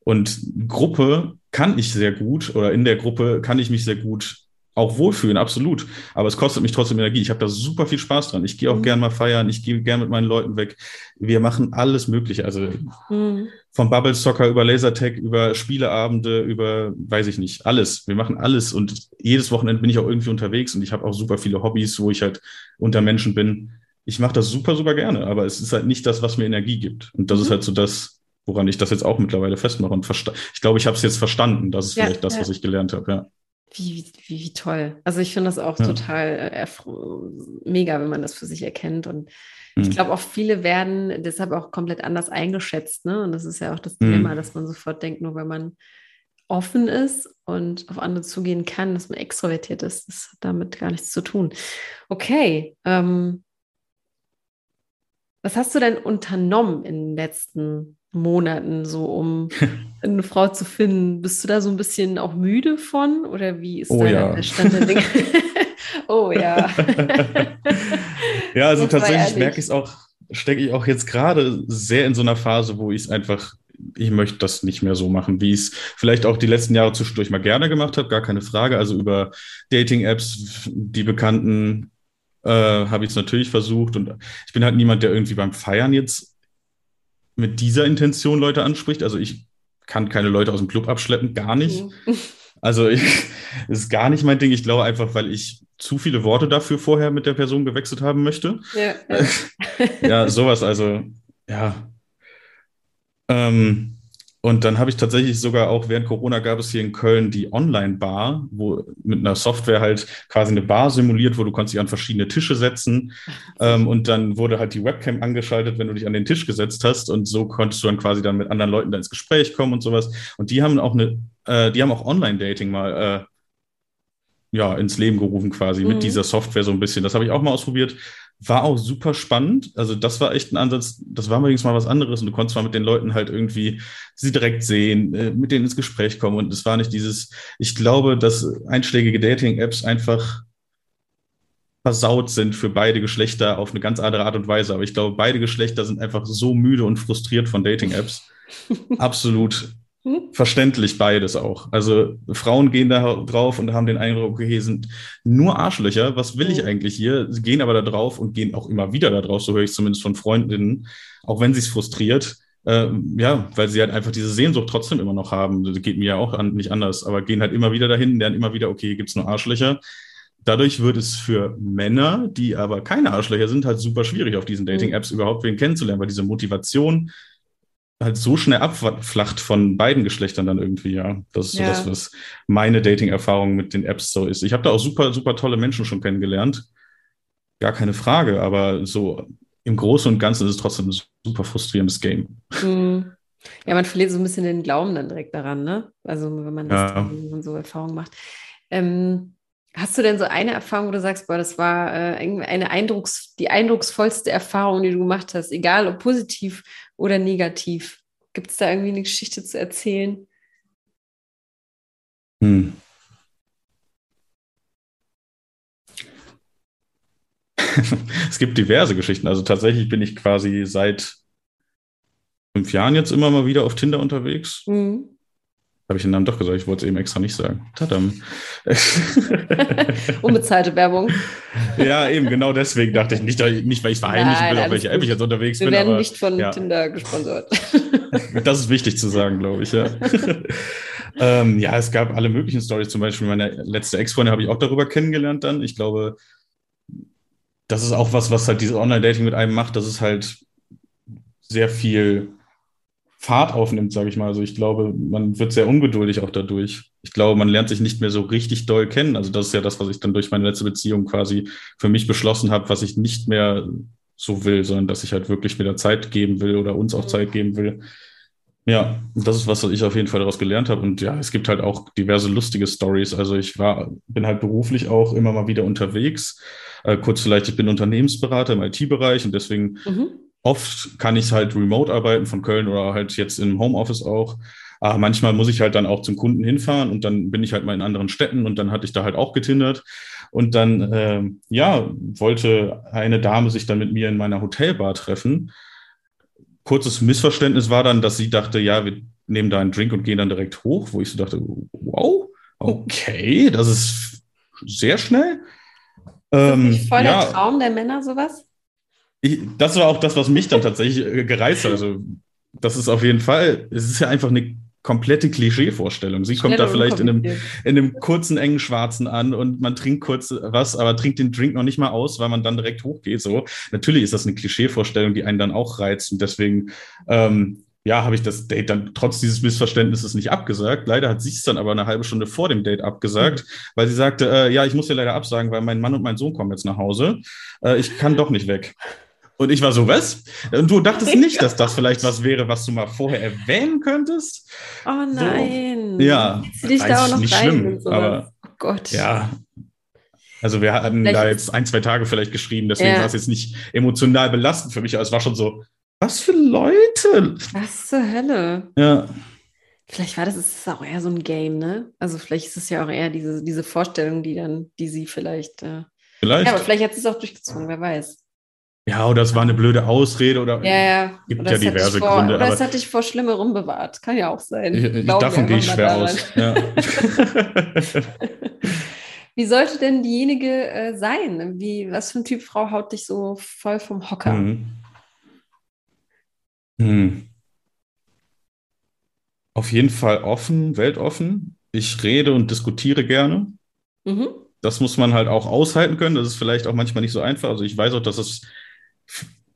Und Gruppe kann ich sehr gut oder in der Gruppe kann ich mich sehr gut auch wohlfühlen, absolut. Aber es kostet mich trotzdem Energie. Ich habe da super viel Spaß dran. Ich gehe auch mhm. gern mal feiern, ich gehe gern mit meinen Leuten weg. Wir machen alles Mögliche. Also mhm. vom Bubble Soccer über Lasertag, über Spieleabende, über, weiß ich nicht, alles. Wir machen alles. Und jedes Wochenende bin ich auch irgendwie unterwegs und ich habe auch super viele Hobbys, wo ich halt unter Menschen bin. Ich mache das super, super gerne, aber es ist halt nicht das, was mir Energie gibt. Und das mhm. ist halt so das, woran ich das jetzt auch mittlerweile festmache. Und ich glaube, ich habe es jetzt verstanden. Das ist ja, vielleicht das, ja. was ich gelernt habe, ja. Wie, wie, wie toll. Also ich finde das auch ja. total äh, mega, wenn man das für sich erkennt. Und mhm. ich glaube auch viele werden deshalb auch komplett anders eingeschätzt. Ne? Und das ist ja auch das mhm. dass man sofort denkt, nur wenn man offen ist und auf andere zugehen kann, dass man extrovertiert ist. Das hat damit gar nichts zu tun. Okay. Ähm, was hast du denn unternommen in den letzten Monaten, so um <laughs> eine Frau zu finden. Bist du da so ein bisschen auch müde von oder wie ist oh, da ja. der Stand der Dinge? <laughs> oh ja. <laughs> ja, also tatsächlich merke ich es auch, stecke ich auch jetzt gerade sehr in so einer Phase, wo ich es einfach, ich möchte das nicht mehr so machen, wie ich es vielleicht auch die letzten Jahre zwischendurch mal gerne gemacht habe, gar keine Frage. Also über Dating-Apps, die bekannten, äh, habe ich es natürlich versucht und ich bin halt niemand, der irgendwie beim Feiern jetzt mit dieser Intention Leute anspricht. Also ich kann keine Leute aus dem Club abschleppen, gar nicht. Mhm. <laughs> Also ich, <laughs> ist gar nicht mein Ding. Ich glaube einfach, weil ich zu viele Worte dafür vorher mit der Person gewechselt haben möchte. Ja, ja. <laughs> ja sowas. Also ja. Ähm, Und dann habe ich tatsächlich sogar auch während Corona gab es hier in Köln die Online-Bar, wo mit einer Software halt quasi eine Bar simuliert, wo du konntest dich an verschiedene Tische setzen. <laughs> Ähm, und dann wurde halt die Webcam angeschaltet, wenn du dich an den Tisch gesetzt hast. Und so konntest du dann quasi dann mit anderen Leuten da ins Gespräch kommen und sowas. Und die haben auch eine, äh, die haben auch Online-Dating mal äh, ja, ins Leben gerufen quasi mhm. mit dieser Software so ein bisschen. Das habe ich auch mal ausprobiert. War auch super spannend. Also das war echt ein Ansatz. Das war übrigens mal was anderes und du konntest mal mit den Leuten halt irgendwie sie direkt sehen, äh, mit denen ins Gespräch kommen und es war nicht dieses, ich glaube, dass einschlägige Dating-Apps einfach versaut sind für beide Geschlechter auf eine ganz andere Art und Weise. Aber ich glaube, beide Geschlechter sind einfach so müde und frustriert von Dating-Apps. <laughs> Absolut? Verständlich beides auch. Also Frauen gehen da drauf und haben den Eindruck, okay, hier sind nur Arschlöcher. Was will ich hm. eigentlich hier? Sie gehen aber da drauf und gehen auch immer wieder da drauf, so höre ich zumindest von Freundinnen, auch wenn sie es frustriert. Äh, ja, weil sie halt einfach diese Sehnsucht trotzdem immer noch haben. Das geht mir ja auch an, nicht anders, aber gehen halt immer wieder dahin, lernen immer wieder, okay, hier gibt es nur Arschlöcher. Dadurch wird es für Männer, die aber keine Arschlöcher sind, halt super schwierig, auf diesen hm. Dating-Apps überhaupt wen kennenzulernen, weil diese Motivation, halt so schnell abflacht von beiden Geschlechtern dann irgendwie, ja. Das ist so ja. das, was meine Dating-Erfahrung mit den Apps so ist. Ich habe da auch super, super tolle Menschen schon kennengelernt. Gar keine Frage, aber so im Großen und Ganzen ist es trotzdem ein super frustrierendes Game. Mhm. Ja, man verliert so ein bisschen den Glauben dann direkt daran, ne? Also wenn man, das, ja. wenn man so Erfahrungen macht. Ähm, Hast du denn so eine Erfahrung, wo du sagst, boah, das war äh, eine Eindrucks, die eindrucksvollste Erfahrung, die du gemacht hast, egal ob positiv oder negativ? Gibt es da irgendwie eine Geschichte zu erzählen? Hm. <laughs> es gibt diverse Geschichten. Also tatsächlich bin ich quasi seit fünf Jahren jetzt immer mal wieder auf Tinder unterwegs. Mhm. Habe ich den Namen doch gesagt, ich wollte es eben extra nicht sagen. Tadam. <laughs> Unbezahlte Werbung. ja, eben, genau deswegen dachte ich nicht, nicht weil ich verheimlichen will, auf welche App ich jetzt unterwegs Wir bin. Wir werden aber, nicht von ja. Tinder gesponsert. <laughs> <laughs> das ist wichtig zu sagen, glaube ich, ja. ähm, ja, es gab alle möglichen Stories. Zum Beispiel meine letzte Ex-Freundin habe ich auch darüber kennengelernt dann. Ich glaube, das ist auch was, was halt dieses Online-Dating mit einem macht, dass es halt sehr viel Fahrt aufnimmt, sage ich mal. Also ich glaube, man wird sehr ungeduldig auch dadurch. Ich glaube, man lernt sich nicht mehr so richtig doll kennen. Also das ist ja das, was ich dann durch meine letzte Beziehung quasi für mich beschlossen habe, was ich nicht mehr so will, sondern dass ich halt wirklich wieder Zeit geben will oder uns auch mhm. Zeit geben will. Ja, das ist was, was ich auf jeden Fall daraus gelernt habe. Und ja, es gibt halt auch diverse lustige Stories. Also ich war, bin halt beruflich auch immer mal wieder unterwegs. Äh, kurz vielleicht, ich bin Unternehmensberater im IT-Bereich und deswegen mhm Oft kann ich halt remote arbeiten von Köln oder halt jetzt im Homeoffice auch. Aber manchmal muss ich halt dann auch zum Kunden hinfahren und dann bin ich halt mal in anderen Städten und dann hatte ich da halt auch getindert. Und dann, äh, ja, wollte eine Dame sich dann mit mir in meiner Hotelbar treffen. Kurzes Missverständnis war dann, dass sie dachte, ja, wir nehmen da einen Drink und gehen dann direkt hoch, wo ich so dachte, wow, okay, das ist sehr schnell. Ähm, voll ja, der Traum der Männer, sowas? Ich, das war auch das, was mich dann tatsächlich äh, gereizt hat. Also, das ist auf jeden Fall, es ist ja einfach eine komplette Klischeevorstellung. Sie kommt da vielleicht in einem, in einem kurzen, engen Schwarzen an und man trinkt kurz was, aber trinkt den Drink noch nicht mal aus, weil man dann direkt hochgeht. So, natürlich ist das eine Klischeevorstellung, die einen dann auch reizt. Und deswegen, ähm, ja, habe ich das Date dann trotz dieses Missverständnisses nicht abgesagt. Leider hat sie es dann aber eine halbe Stunde vor dem Date abgesagt, mhm. weil sie sagte, äh, ja, ich muss ja leider absagen, weil mein Mann und mein Sohn kommen jetzt nach Hause. Äh, ich kann doch nicht weg. Und ich war so, was? Und du dachtest <laughs> nicht, dass das vielleicht was wäre, was du mal vorher erwähnen könntest? Oh nein. So, ja. du dich da auch noch nicht rein schlimm, aber oh Gott. Ja. Also wir hatten vielleicht da jetzt ein, zwei Tage vielleicht geschrieben, deswegen ja. war es jetzt nicht emotional belastend für mich, aber es war schon so, was für Leute? Was zur Hölle? Ja. Vielleicht war das ist auch eher so ein Game, ne? Also vielleicht ist es ja auch eher diese, diese Vorstellung, die dann, die sie vielleicht. Äh, vielleicht. Ja, aber vielleicht hat sie es auch durchgezogen, wer weiß. Ja, oder es war eine blöde Ausrede oder ja, ja. gibt oder ja diverse vor, Gründe. Oder aber es hat dich vor Schlimmerem bewahrt. Kann ja auch sein. Ich, ich, davon gehe ich schwer aus. Ja. <laughs> Wie sollte denn diejenige äh, sein? Wie, was für ein Typ Frau haut dich so voll vom Hocker? Hm. Hm. Auf jeden Fall offen, weltoffen. Ich rede und diskutiere gerne. Mhm. Das muss man halt auch aushalten können. Das ist vielleicht auch manchmal nicht so einfach. Also ich weiß auch, dass es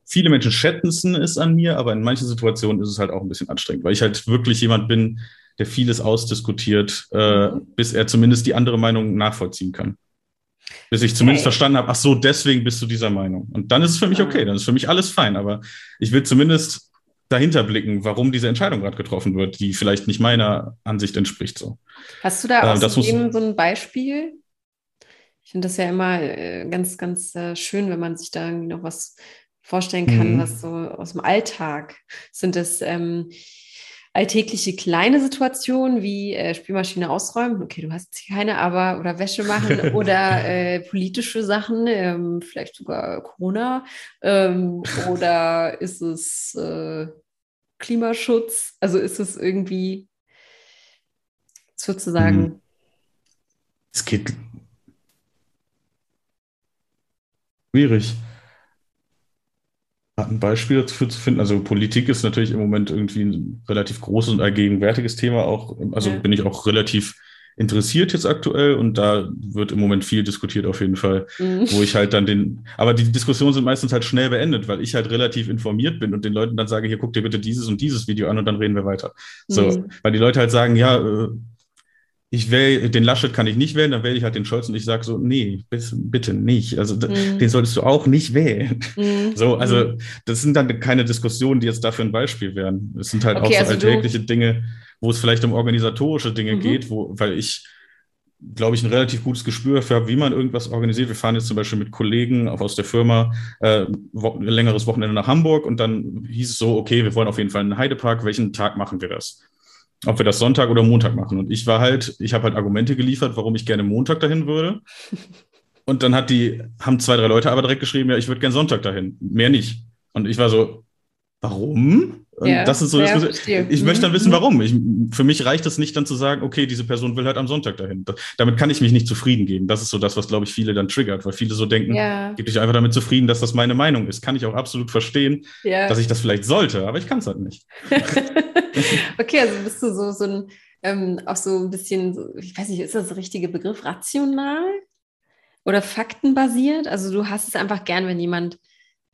viele Menschen schätzen es an mir, aber in manchen Situationen ist es halt auch ein bisschen anstrengend, weil ich halt wirklich jemand bin, der vieles ausdiskutiert, äh, mhm. bis er zumindest die andere Meinung nachvollziehen kann. Bis ich zumindest okay. verstanden habe, ach so, deswegen bist du dieser Meinung. Und dann ist es für mich okay, dann ist für mich alles fein. Aber ich will zumindest dahinter blicken, warum diese Entscheidung gerade getroffen wird, die vielleicht nicht meiner Ansicht entspricht. So. Hast du da äh, aus dem so ein Beispiel? Ich finde das ja immer äh, ganz, ganz äh, schön, wenn man sich da irgendwie noch was vorstellen kann, mhm. was so aus dem Alltag sind es. Ähm, alltägliche kleine Situationen wie äh, Spülmaschine ausräumen, okay, du hast keine, aber oder Wäsche machen <laughs> oder äh, politische Sachen, ähm, vielleicht sogar Corona ähm, oder ist es äh, Klimaschutz? Also ist es irgendwie sozusagen. Mhm. Es geht schwierig ein Beispiel dafür zu finden. Also Politik ist natürlich im Moment irgendwie ein relativ großes und allgegenwärtiges Thema auch. Also ja. bin ich auch relativ interessiert jetzt aktuell und da wird im Moment viel diskutiert auf jeden Fall, mhm. wo ich halt dann den, aber die Diskussionen sind meistens halt schnell beendet, weil ich halt relativ informiert bin und den Leuten dann sage, hier guck dir bitte dieses und dieses Video an und dann reden wir weiter. So, mhm. weil die Leute halt sagen, ja, äh, ich wähle, den Laschet kann ich nicht wählen, dann wähle ich halt den Scholz und ich sage so, nee, bitte nicht. Also mhm. den solltest du auch nicht wählen. Mhm. So, also mhm. das sind dann keine Diskussionen, die jetzt dafür ein Beispiel wären. Es sind halt okay, auch so also alltägliche. Dinge, wo es vielleicht um organisatorische Dinge mhm. geht, wo, weil ich glaube ich, ein relativ gutes Gespür dafür habe, wie man irgendwas organisiert. Wir fahren jetzt zum Beispiel mit Kollegen auch aus der Firma äh, wo, ein längeres Wochenende nach Hamburg und dann hieß es so, okay, wir wollen auf jeden Fall einen Heidepark. Welchen Tag machen wir das? Ob wir das Sonntag oder Montag machen. Und ich war halt, ich habe halt Argumente geliefert, warum ich gerne Montag dahin würde. <laughs> Und dann hat die, haben zwei, drei Leute aber direkt geschrieben, ja, ich würde gerne Sonntag dahin. Mehr nicht. Und ich war so, warum? Ja, das ist so, ja, das, ich möchte dann wissen, mhm. warum. Ich, für mich reicht es nicht dann zu sagen, okay, diese Person will halt am Sonntag dahin. damit kann ich mich nicht zufrieden geben. Das ist so das, was, glaube ich, viele dann triggert, weil viele so denken, ja. gib dich einfach damit zufrieden, dass das meine Meinung ist. Kann ich auch absolut verstehen, ja. dass ich das vielleicht sollte, aber ich kann es halt nicht. <laughs> <laughs> okay, also bist du so, so ein, ähm, auch so ein bisschen, ich weiß nicht, ist das der richtige Begriff, rational oder faktenbasiert? Also du hast es einfach gern, wenn jemand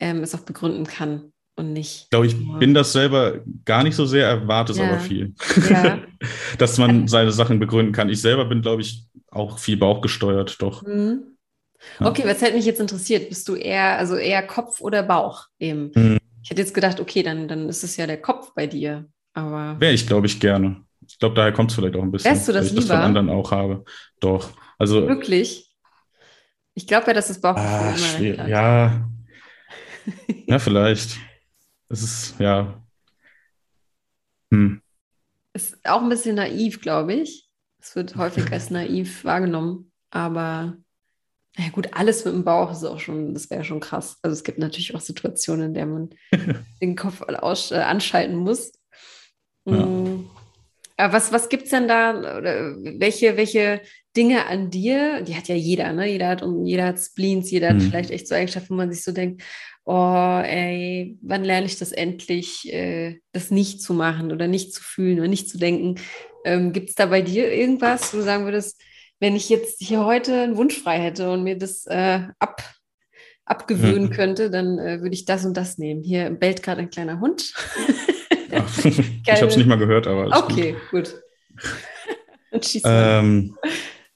ähm, es auch begründen kann und nicht. Ich glaube, ich nur. bin das selber gar nicht so sehr, erwarte es ja. aber viel. Ja. <laughs> Dass man seine Sachen begründen kann. Ich selber bin, glaube ich, auch viel bauchgesteuert, doch. Mhm. Okay, was hätte mich jetzt interessiert? Bist du eher, also eher Kopf oder Bauch eben? Mhm. Ich hätte jetzt gedacht, okay, dann, dann ist es ja der Kopf bei dir. Aber. Wäre ich, glaube ich, gerne. Ich glaube, daher kommt es vielleicht auch ein bisschen. Wärst du das ich lieber? das von anderen auch habe. Doch. Also. Wirklich? Ich glaube ja, dass das Bauchgefühl ah, immer Ja. <laughs> ja, vielleicht. Es ist, ja. Hm. Ist auch ein bisschen naiv, glaube ich. Es wird häufig als naiv wahrgenommen, aber ja gut, alles mit dem Bauch ist auch schon, das wäre schon krass. Also es gibt natürlich auch Situationen, in der man <laughs> den Kopf aus, äh, anschalten muss. Ja. Mm. Aber was, was gibt es denn da? Oder welche, welche Dinge an dir, die hat ja jeder, ne? Jeder hat, jeder hat Spleens, jeder mhm. hat vielleicht echt so Eigenschaften, wo man sich so denkt, oh, ey, wann lerne ich das endlich, äh, das nicht zu machen oder nicht zu fühlen oder nicht zu denken? Ähm, Gibt es da bei dir irgendwas, wo du sagen würdest, wenn ich jetzt hier heute einen Wunsch frei hätte und mir das äh, ab, abgewöhnen mhm. könnte, dann äh, würde ich das und das nehmen. Hier bellt gerade ein kleiner Hund. <laughs> <laughs> ich habe es nicht mal gehört, aber. Okay, gut. gut. <laughs> ähm,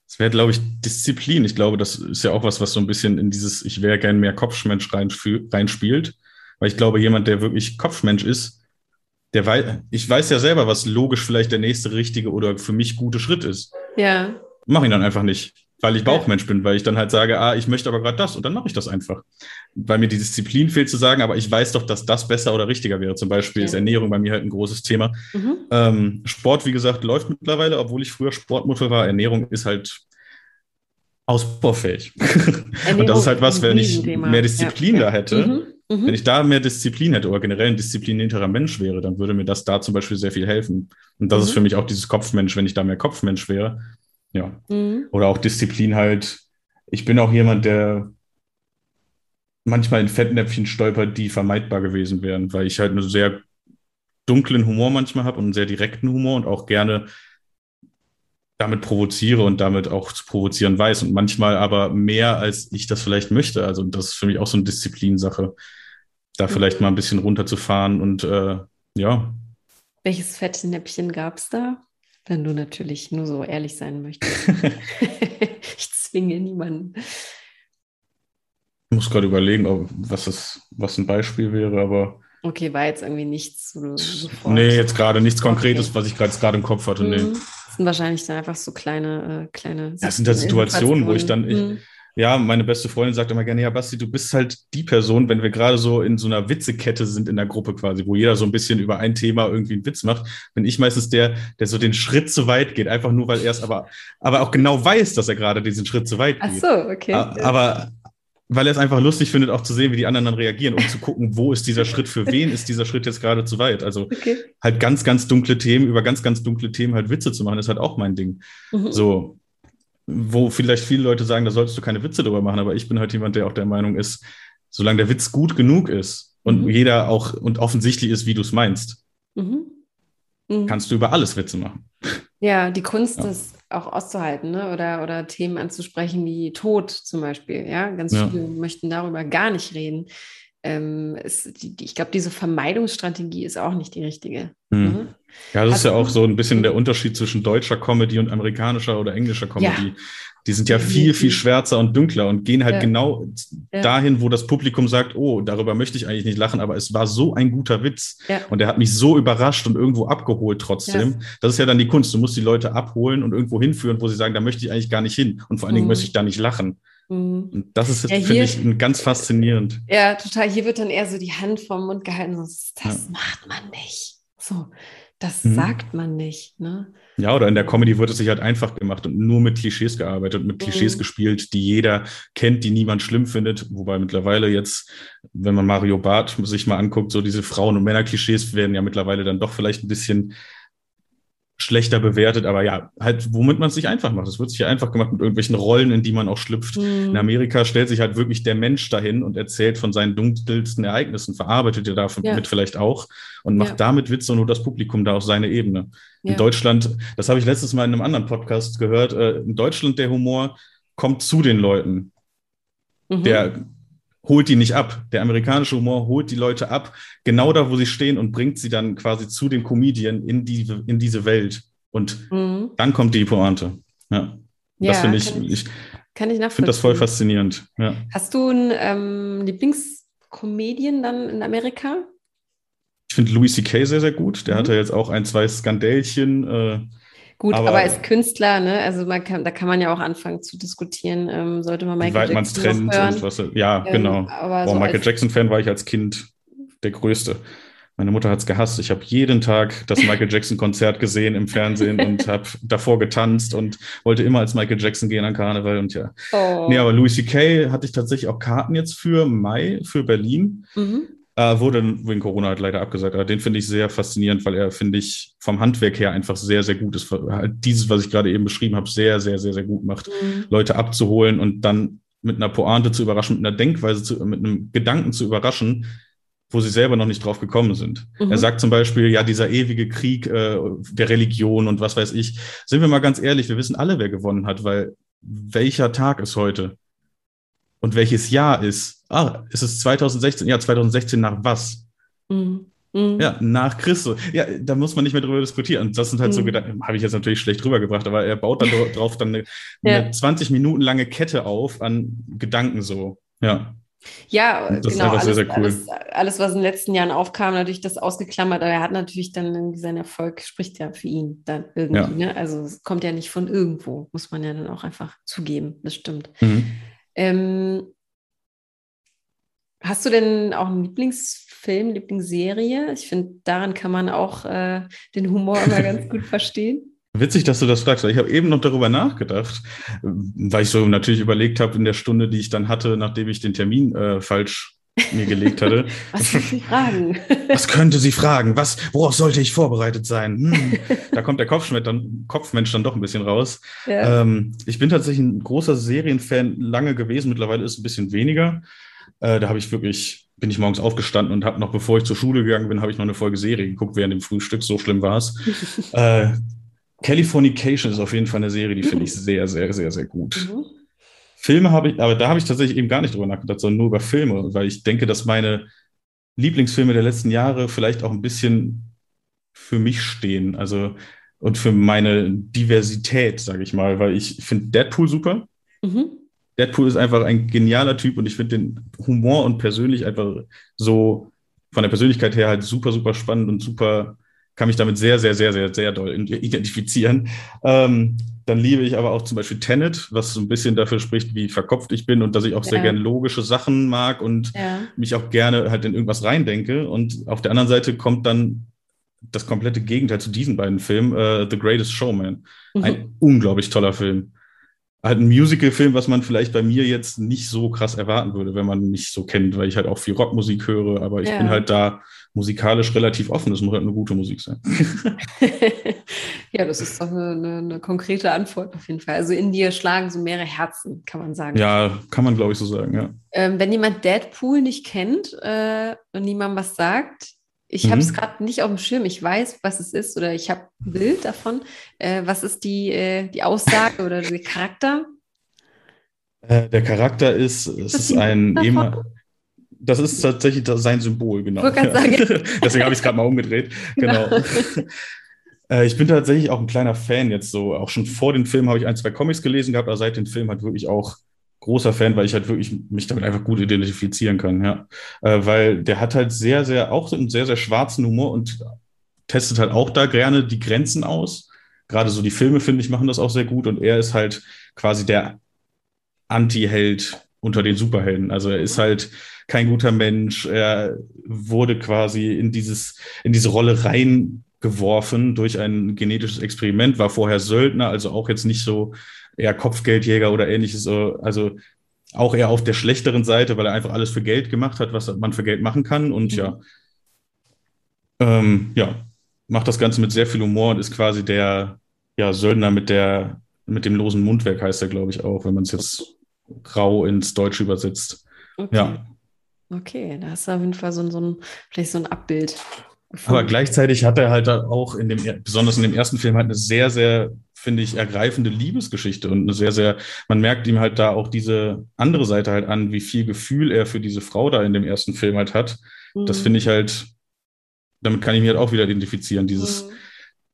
es wäre, glaube ich, Disziplin. Ich glaube, das ist ja auch was, was so ein bisschen in dieses Ich wäre gern mehr Kopfmensch reinspielt. Weil ich glaube, jemand, der wirklich Kopfmensch ist, der weiß, ich weiß ja selber, was logisch vielleicht der nächste richtige oder für mich gute Schritt ist. Ja. Mach ihn dann einfach nicht weil ich Bauchmensch bin, weil ich dann halt sage, ah, ich möchte aber gerade das und dann mache ich das einfach. Weil mir die Disziplin fehlt zu sagen, aber ich weiß doch, dass das besser oder richtiger wäre. Zum Beispiel ja. ist Ernährung bei mir halt ein großes Thema. Mhm. Ähm, Sport, wie gesagt, läuft mittlerweile, obwohl ich früher Sportmutter war. Ernährung ist halt ausbaufähig. <laughs> und das ist halt was, wenn ich mehr Disziplin ja. da hätte. Mhm. Mhm. Wenn ich da mehr Disziplin hätte oder generell ein disziplinierterer Mensch wäre, dann würde mir das da zum Beispiel sehr viel helfen. Und das ist mhm. für mich auch dieses Kopfmensch, wenn ich da mehr Kopfmensch wäre, ja. Mhm. Oder auch Disziplin halt. Ich bin auch jemand, der manchmal in Fettnäpfchen stolpert, die vermeidbar gewesen wären, weil ich halt einen sehr dunklen Humor manchmal habe und einen sehr direkten Humor und auch gerne damit provoziere und damit auch zu provozieren weiß und manchmal aber mehr, als ich das vielleicht möchte. Also das ist für mich auch so eine Disziplinsache. da vielleicht Mhm. mal ein bisschen runterzufahren und äh, ja, Welches Fettnäppchen gab es da? Wenn du natürlich nur so ehrlich sein möchtest. <laughs> <laughs> ich zwinge niemanden. Ich muss gerade überlegen, ob, was, es, was ein Beispiel wäre, aber Okay, war jetzt irgendwie nichts, sofort. nee, jetzt gerade nichts Okay. Konkretes, was ich gerade im Kopf hatte. Nee. Mhm. Das sind wahrscheinlich dann einfach so kleine, äh, kleine. Das sind halt Situationen, wo ich dann- ich- Mhm. Ja, meine beste Freundin sagt immer gerne, ja, Basti, du bist halt die Person, wenn wir gerade so in so einer Witzekette sind in der Gruppe quasi, wo jeder so ein bisschen über ein Thema irgendwie einen Witz macht, bin ich meistens der, der so den Schritt zu weit geht, einfach nur, weil er es aber, aber auch genau weiß, dass er gerade diesen Schritt zu weit Ach geht. so, okay. Aber weil er es einfach lustig findet, auch zu sehen, wie die anderen dann reagieren, um zu gucken, wo ist dieser Schritt, für wen ist dieser Schritt jetzt gerade zu weit. Also okay. halt ganz, ganz dunkle Themen, über ganz, ganz dunkle Themen halt Witze zu machen, ist halt auch mein Ding. Mhm. So, wo vielleicht viele Leute sagen, da solltest du keine Witze drüber machen, aber ich bin halt jemand, der auch der Meinung ist, solange der Witz gut genug ist und Mhm. jeder auch und offensichtlich ist, wie du es meinst, Mhm. Mhm. kannst du über alles Witze machen. <laughs> Ja, die Kunst, Ja. das auch auszuhalten, ne? Oder, oder Themen anzusprechen wie Tod zum Beispiel. Ja, ganz Ja. viele möchten darüber gar nicht reden. Ähm, es, die, die, ich glaube, diese Vermeidungsstrategie ist auch nicht die richtige. Hm. Ne? Ja, das Hast ist ja du- auch so ein bisschen der Unterschied zwischen deutscher Comedy und amerikanischer oder englischer Comedy. Die sind ja viel, viel schwärzer und dunkler und gehen halt Ja. genau Ja. dahin, wo das Publikum sagt, oh, darüber möchte ich eigentlich nicht lachen, aber es war so ein guter Witz Ja. und der hat mich so überrascht und irgendwo abgeholt trotzdem. Das ist ja dann die Kunst. Du musst die Leute abholen und irgendwo hinführen, wo sie sagen, da möchte ich eigentlich gar nicht hin und vor allen Dingen Mhm. möchte ich da nicht lachen. Mhm. Und das ist, Ja, finde ich, ganz faszinierend. Ja, total. Hier wird dann eher so die Hand vom Mund gehalten. Das macht man nicht. So, das Mhm. sagt man nicht. Ne? Ja, oder in der Comedy wird es sich halt einfach gemacht und nur mit Klischees gearbeitet und mit Klischees Mhm. gespielt, die jeder kennt, die niemand schlimm findet. Wobei mittlerweile jetzt, wenn man Mario Barth sich mal anguckt, so diese Frauen- und Männer-Klischees werden ja mittlerweile dann doch vielleicht ein bisschen schlechter bewertet. Aber ja, halt, womit man es sich einfach macht. Es wird sich ja einfach gemacht mit irgendwelchen Rollen, in die man auch schlüpft. In Mhm. Amerika stellt sich halt wirklich der Mensch dahin und erzählt von seinen dunkelsten Ereignissen, verarbeitet er damit Ja. vielleicht auch und macht Ja. damit Witze und nur das Publikum da auf seine Ebene. Ja. In Deutschland, das habe ich letztes Mal in einem anderen Podcast gehört, äh, in Deutschland der Humor kommt zu den Leuten. Mhm. Der holt die nicht ab. Der amerikanische Humor holt die Leute ab, genau da, wo sie stehen und bringt sie dann quasi zu dem Comedian in, die, in diese Welt. Und Mhm. dann kommt die Pointe. Ja. Ja, das finde ich, ich- ich Kann ich nachvollziehen. finde das voll faszinierend. Ja. Hast du einen ähm, Lieblingscomedian dann in Amerika? Ich finde Louis C.K. sehr, sehr gut. Der Mhm. hatte jetzt auch ein, zwei Skandälchen. Äh, Gut, aber, Aber- als Künstler, ne? Also man kann, da kann man ja auch anfangen zu diskutieren, ähm, sollte man Michael weit man es Jackson noch trennt hören. und was. Ja, Ähm, genau. aber Boah, so Michael Jackson-Fan war ich als Kind der Größte. Meine Mutter hat es gehasst. Ich habe jeden Tag das <laughs> Michael Jackson-Konzert gesehen im Fernsehen und habe davor getanzt und wollte immer als Michael Jackson gehen an Karneval und ja. Oh. Nee, aber Louis C.K. hatte ich tatsächlich auch Karten jetzt für Mai für Berlin. Mhm. Äh, wurde wegen Corona halt leider abgesagt. Aber den finde ich sehr faszinierend, weil er, finde ich, vom Handwerk her einfach sehr, sehr gut ist. Halt dieses, was ich gerade eben beschrieben habe, sehr, sehr, sehr, sehr gut macht. Mhm. Leute abzuholen und dann mit einer Pointe zu überraschen, mit einer Denkweise, zu, mit einem Gedanken zu überraschen, wo sie selber noch nicht drauf gekommen sind. Mhm. Er sagt zum Beispiel, ja, dieser ewige Krieg äh, der Religion und was weiß ich. Sind wir mal ganz ehrlich, wir wissen alle, wer gewonnen hat, weil welcher Tag ist heute? Und welches Jahr ist? Ah, ist es 2016? Ja, 2016 nach was? Mhm. Mhm. Ja, nach Christus. Ja, da muss man nicht mehr drüber diskutieren. Und das sind halt so Mhm. Gedanken, habe ich jetzt natürlich schlecht rübergebracht, aber er baut dann dra- <laughs> drauf dann eine, Ja. eine 20 Minuten lange Kette auf an Gedanken so. Ja. Ja, Das ist genau. Alles, sehr, sehr cool. alles, alles, was in den letzten Jahren aufkam, natürlich das ausgeklammert, aber er hat natürlich dann irgendwie sein Erfolg, spricht ja für ihn dann irgendwie. Ja. Ne? Also es kommt ja nicht von irgendwo, muss man ja dann auch einfach zugeben. Das stimmt. Mhm. Ähm, hast du denn auch einen Lieblingsfilm, Lieblingsserie? Ich finde, daran kann man auch äh, den Humor immer <laughs> ganz gut verstehen. Witzig, dass du das fragst. weil Ich habe eben noch darüber nachgedacht, weil ich so natürlich überlegt habe in der Stunde, die ich dann hatte, nachdem ich den Termin äh, falsch mir gelegt hatte. <laughs> Was sind die Fragen? <laughs> Was könnte sie fragen? Was, worauf sollte ich vorbereitet sein? Hm. Da kommt der Kopfmensch dann, Kopfmensch dann doch ein bisschen raus. ja. Ähm, ich bin tatsächlich ein großer Serienfan lange gewesen. Mittlerweile ist es ein bisschen weniger. Äh, da habe ich wirklich, bin ich morgens aufgestanden und habe noch, bevor ich zur Schule gegangen bin, habe ich noch eine Folge Serie geguckt während dem Frühstück. So schlimm war es. <laughs> äh, Californication ist auf jeden Fall eine Serie, die finde ich sehr, sehr, sehr, sehr gut. Mhm. Filme habe ich, aber da habe ich tatsächlich eben gar nicht drüber nachgedacht, sondern nur über Filme, weil ich denke, dass meine Lieblingsfilme der letzten Jahre vielleicht auch ein bisschen für mich stehen. Also und für meine Diversität, sage ich mal, weil ich finde Deadpool super. Mhm. Deadpool ist einfach ein genialer Typ und ich finde den Humor und persönlich einfach so von der Persönlichkeit her halt super, super spannend und super, kann mich damit sehr, sehr, sehr, sehr, sehr doll identifizieren. Ähm, dann liebe ich aber auch zum Beispiel Tenet, was so ein bisschen dafür spricht, wie verkopft ich bin und dass ich auch ja. sehr gerne logische Sachen mag und ja. mich auch gerne halt in irgendwas reindenke. Und auf der anderen Seite kommt dann das komplette Gegenteil zu diesen beiden Filmen, uh, The Greatest Showman. Mhm. Ein unglaublich toller Film. Halt ein Musical-Film, was man vielleicht bei mir jetzt nicht so krass erwarten würde, wenn man mich so kennt, weil ich halt auch viel Rockmusik höre, aber ich ja. bin halt da musikalisch relativ offen. Das muss halt eine gute Musik sein. <laughs> ja, das ist doch eine, eine, eine, konkrete Antwort auf jeden Fall. Also in dir schlagen so mehrere Herzen, kann man sagen. Ja, kann man glaube ich so sagen, ja. Ähm, wenn jemand Deadpool nicht kennt äh, und niemand was sagt, ich mhm. habe es gerade nicht auf dem Schirm. Ich weiß, was es ist oder ich habe ein Bild davon. Äh, was ist die, äh, die Aussage oder der Charakter? Äh, der Charakter ist, es ist ein immer. Das ist tatsächlich sein Symbol, genau. <laughs> Deswegen habe ich es gerade mal umgedreht. Genau. <laughs> Äh, ich bin tatsächlich auch ein kleiner Fan jetzt so. Auch schon vor dem Film habe ich ein, zwei Comics gelesen gehabt, aber seit dem Film hat wirklich auch großer Fan, weil ich halt wirklich mich damit einfach gut identifizieren kann, ja. Äh, weil der hat halt sehr, sehr, auch einen sehr, sehr schwarzen Humor und testet halt auch da gerne die Grenzen aus. Gerade so die Filme, finde ich, machen das auch sehr gut und er ist halt quasi der Anti-Held unter den Superhelden. Also er ist halt kein guter Mensch. Er wurde quasi in dieses, in diese Rolle reingeworfen durch ein genetisches Experiment, war vorher Söldner, also auch jetzt nicht so eher Kopfgeldjäger oder ähnliches. Also auch eher auf der schlechteren Seite, weil er einfach alles für Geld gemacht hat, was man für Geld machen kann. Und mhm. ja, ähm, ja, macht das Ganze mit sehr viel Humor und ist quasi der ja, Söldner mit der mit dem losen Mundwerk heißt er, glaube ich, auch, wenn man es jetzt grau ins Deutsche übersetzt. Okay. Ja. Okay, da hast du auf jeden Fall so, so ein, vielleicht so ein Abbild. Aber gleichzeitig hat er halt auch in dem, besonders in dem ersten Film halt eine sehr, sehr finde ich, ergreifende Liebesgeschichte und eine sehr, sehr, man merkt ihm halt da auch diese andere Seite halt an, wie viel Gefühl er für diese Frau da in dem ersten Film halt hat. Mhm. Das finde ich halt, damit kann ich mich halt auch wieder identifizieren, dieses, mhm.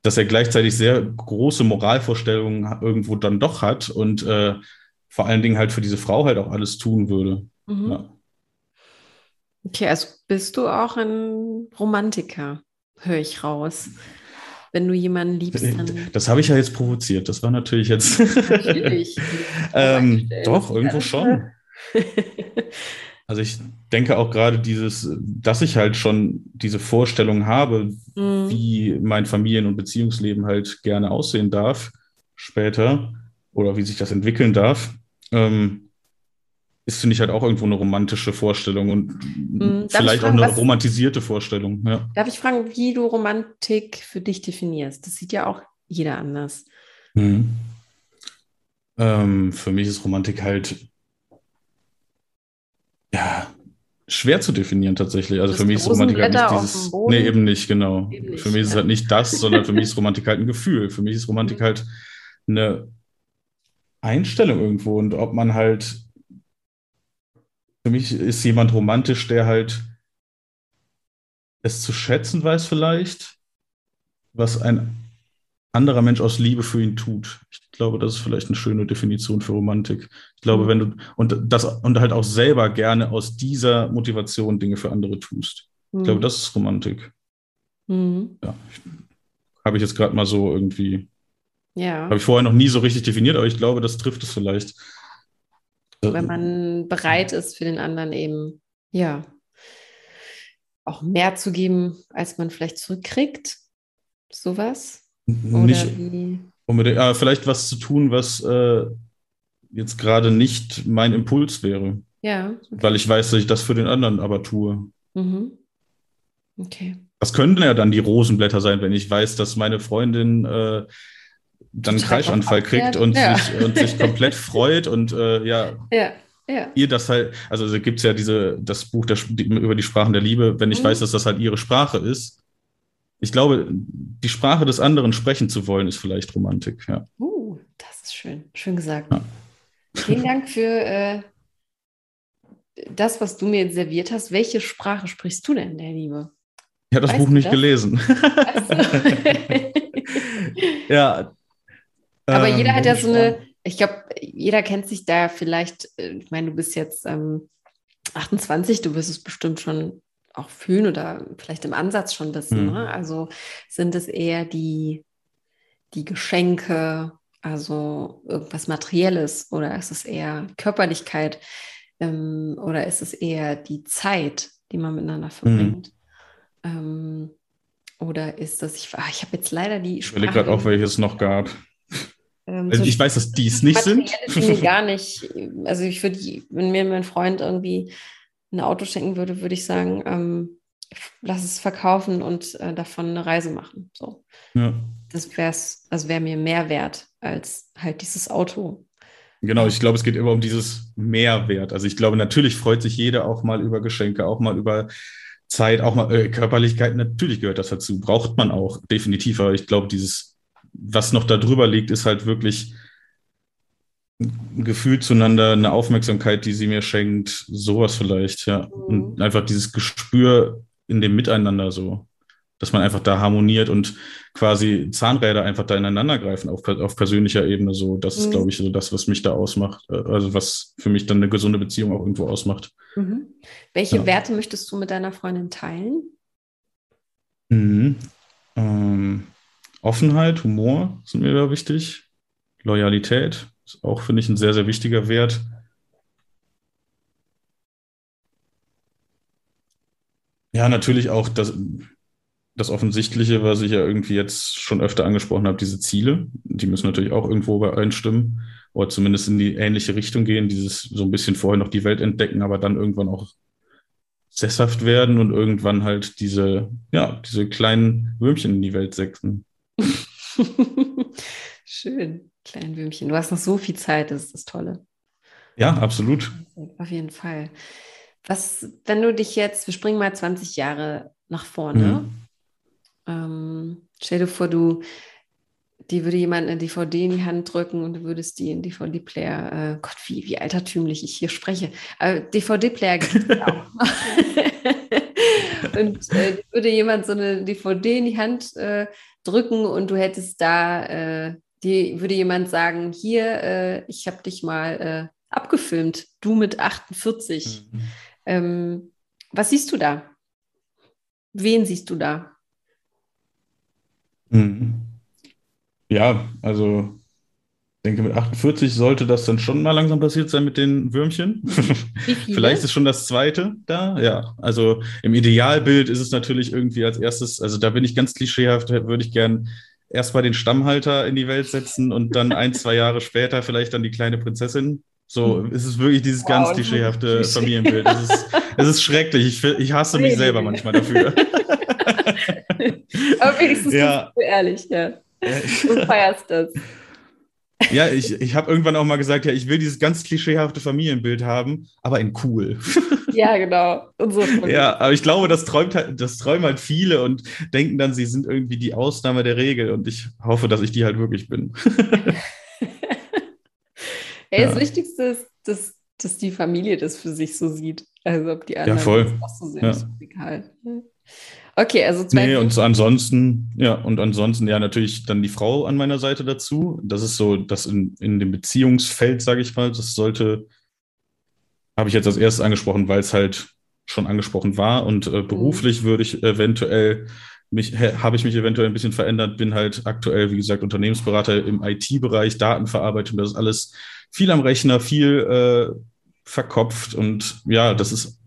dass er gleichzeitig sehr große Moralvorstellungen irgendwo dann doch hat und äh, vor allen Dingen halt für diese Frau halt auch alles tun würde. Mhm. Ja. Okay, also bist du auch ein Romantiker, höre ich raus wenn du jemanden liebst, dann. Das habe ich ja jetzt provoziert. Das war natürlich jetzt. <laughs> Natürlich. <laughs> ähm, doch, irgendwo schon. <laughs> also ich denke auch gerade dieses, dass ich halt schon diese Vorstellung habe, mhm. wie mein Familien- und Beziehungsleben halt gerne aussehen darf später oder wie sich das entwickeln darf. Ähm, ist, finde ich, halt auch irgendwo eine romantische Vorstellung und hm, vielleicht fragen, auch eine was, romantisierte Vorstellung. Ja. Darf ich fragen, wie du Romantik für dich definierst? Das sieht ja auch jeder anders. Mhm. Ähm, für mich ist Romantik halt ja schwer zu definieren tatsächlich. Also das für mich ist Romantik halt nicht dieses. Nee, eben nicht, genau. Eben nicht, für mich ist es halt nicht das, sondern für mich ist Romantik halt ein Gefühl. Für mich ist Romantik mhm. halt eine Einstellung irgendwo und ob man halt für mich ist jemand romantisch, der halt es zu schätzen weiß vielleicht, was ein anderer Mensch aus Liebe für ihn tut. Ich glaube, das ist vielleicht eine schöne Definition für Romantik. Ich glaube, mhm. wenn du und das und halt auch selber gerne aus dieser Motivation Dinge für andere tust. Mhm. Ich glaube, mhm. das ist Romantik. Mhm. Ja, habe ich jetzt gerade mal so irgendwie. Ja. Habe ich vorher noch nie so richtig definiert, aber ich glaube, das trifft es vielleicht. Wenn man bereit ist, für den anderen eben, ja, auch mehr zu geben, als man vielleicht zurückkriegt. Sowas? Oder nicht wie? unbedingt. Ja, vielleicht was zu tun, was äh, jetzt gerade nicht mein Impuls wäre. Ja. Okay. Weil ich weiß, dass ich das für den anderen aber tue. Mhm. Okay. Das könnten ja dann die Rosenblätter sein, wenn ich weiß, dass meine Freundin äh, dann einen Kreischanfall kriegt und, ja. sich, und sich komplett freut und äh, ja, ja, ja. ihr das halt, also gibt es ja diese, das Buch der, die, über die Sprachen der Liebe, wenn ich mhm. weiß, dass das halt ihre Sprache ist. Ich glaube, die Sprache des anderen sprechen zu wollen, ist vielleicht Romantik, ja. Uh, das ist schön, schön gesagt. Ja. Vielen Dank <laughs> für äh, das, was du mir jetzt serviert hast, welche Sprache sprichst du denn, der Liebe? Ich habe das Weißt Buch nicht das? gelesen. <laughs> ja. Aber ähm, jeder hat ja so eine, Sprache? ich glaube, jeder kennt sich da vielleicht, äh, ich meine, du bist jetzt ähm, 28, du wirst es bestimmt schon auch fühlen oder vielleicht im Ansatz schon wissen. Hm. Ne? Also sind es eher die, die Geschenke, also irgendwas Materielles oder ist es eher Körperlichkeit ähm, oder ist es eher die Zeit, die man miteinander verbringt? Ähm, oder ist das, ich, ah, ich habe jetzt leider die Ich überlege gerade auch, welche es noch gab. Ähm, Also so ich weiß, dass die es nicht sind. Dinge <laughs> gar nicht. Also ich würde, wenn mir mein Freund irgendwie ein Auto schenken würde, würde ich sagen, ähm, lass es verkaufen und äh, davon eine Reise machen. So, Ja. das wäre also wäre mir mehr wert als halt dieses Auto. Genau, ich glaube, es geht immer um dieses Mehrwert. Also ich glaube, natürlich freut sich jeder auch mal über Geschenke, auch mal über Zeit, auch mal äh, Körperlichkeit. Natürlich gehört das dazu, braucht man auch definitiv. Aber ich glaube, dieses, was noch da drüber liegt, ist halt wirklich ein Gefühl zueinander, eine Aufmerksamkeit, die sie mir schenkt, sowas vielleicht, ja. Und einfach dieses Gespür in dem Miteinander so, dass man einfach da harmoniert und quasi Zahnräder einfach da ineinander greifen auf, auf persönlicher Ebene. So, das ist, Mhm. glaube ich, so das, was mich da ausmacht. äh, Also was für mich dann eine gesunde Beziehung auch irgendwo ausmacht. Mhm. Welche Ja. Werte möchtest du mit deiner Freundin teilen? Mhm. Ähm, Offenheit, Humor sind mir da wichtig. Loyalität ist auch, finde ich, ein sehr, sehr wichtiger Wert. Ja, natürlich auch das, das Offensichtliche, was ich ja irgendwie jetzt schon öfter angesprochen habe, diese Ziele, die müssen natürlich auch irgendwo übereinstimmen oder zumindest in die ähnliche Richtung gehen, dieses so ein bisschen vorher noch die Welt entdecken, aber dann irgendwann auch sesshaft werden und irgendwann halt diese, ja, diese kleinen Würmchen in die Welt setzen. <laughs> Schön, kleinen Würmchen. Du hast noch so viel Zeit, das ist das Tolle. Ja, absolut. Auf jeden Fall. Was, wenn du dich jetzt, wir springen mal 20 Jahre nach vorne. Mhm. Ähm, stell dir vor, du, die würde jemand eine DVD in die Hand drücken und du würdest die in DVD-Player, äh, Gott, wie, wie altertümlich ich hier spreche. Äh, DVD-Player gibt es <laughs> auch. <laughs> und äh, würde jemand so eine DVD in die Hand äh, drücken und du hättest da, äh, die würde jemand sagen, hier, äh, ich habe dich mal äh, abgefilmt, du mit 48. Mhm. Ähm, was siehst du da? Wen siehst du da? Mhm. Ja, also denke, mit 48 sollte das dann schon mal langsam passiert sein mit den Würmchen. Vielleicht ist schon das zweite da, ja. Also im Idealbild ist es natürlich irgendwie als erstes, also da bin ich ganz klischeehaft, würde ich gern erst mal den Stammhalter in die Welt setzen und dann ein, zwei Jahre später vielleicht dann die kleine Prinzessin. So ist es wirklich dieses Wow, ganz ist klischeehafte Klischee. Familienbild. Es ist, es ist schrecklich. Ich, ich hasse mich selber manchmal dafür. <laughs> Aber wenigstens Ja. bist du ehrlich, ja. Du feierst das. Ja, ich, ich habe irgendwann auch mal gesagt, ja, ich will dieses ganz klischeehafte Familienbild haben, aber in cool. <laughs> Ja, genau. Freunde. Ja, aber ich glaube, das träumt halt, das träumen halt viele und denken dann, sie sind irgendwie die Ausnahme der Regel und ich hoffe, dass ich die halt wirklich bin. <laughs> Ey, das Ja. Wichtigste ist, dass, dass die Familie das für sich so sieht. Also ob die anderen voll. das auch so sehen, Ja. ist egal. Okay, also zwei. Nee, und so ansonsten, ja, und ansonsten ja natürlich dann die Frau an meiner Seite dazu. Das ist so, das in, in dem Beziehungsfeld, sage ich mal, das sollte, habe ich jetzt als erstes angesprochen, weil es halt schon angesprochen war. Und äh, beruflich würde ich eventuell mich, habe ich mich eventuell ein bisschen verändert, bin halt aktuell, wie gesagt, Unternehmensberater im IT-Bereich, Datenverarbeitung, das ist alles viel am Rechner, viel äh, verkopft und ja, das ist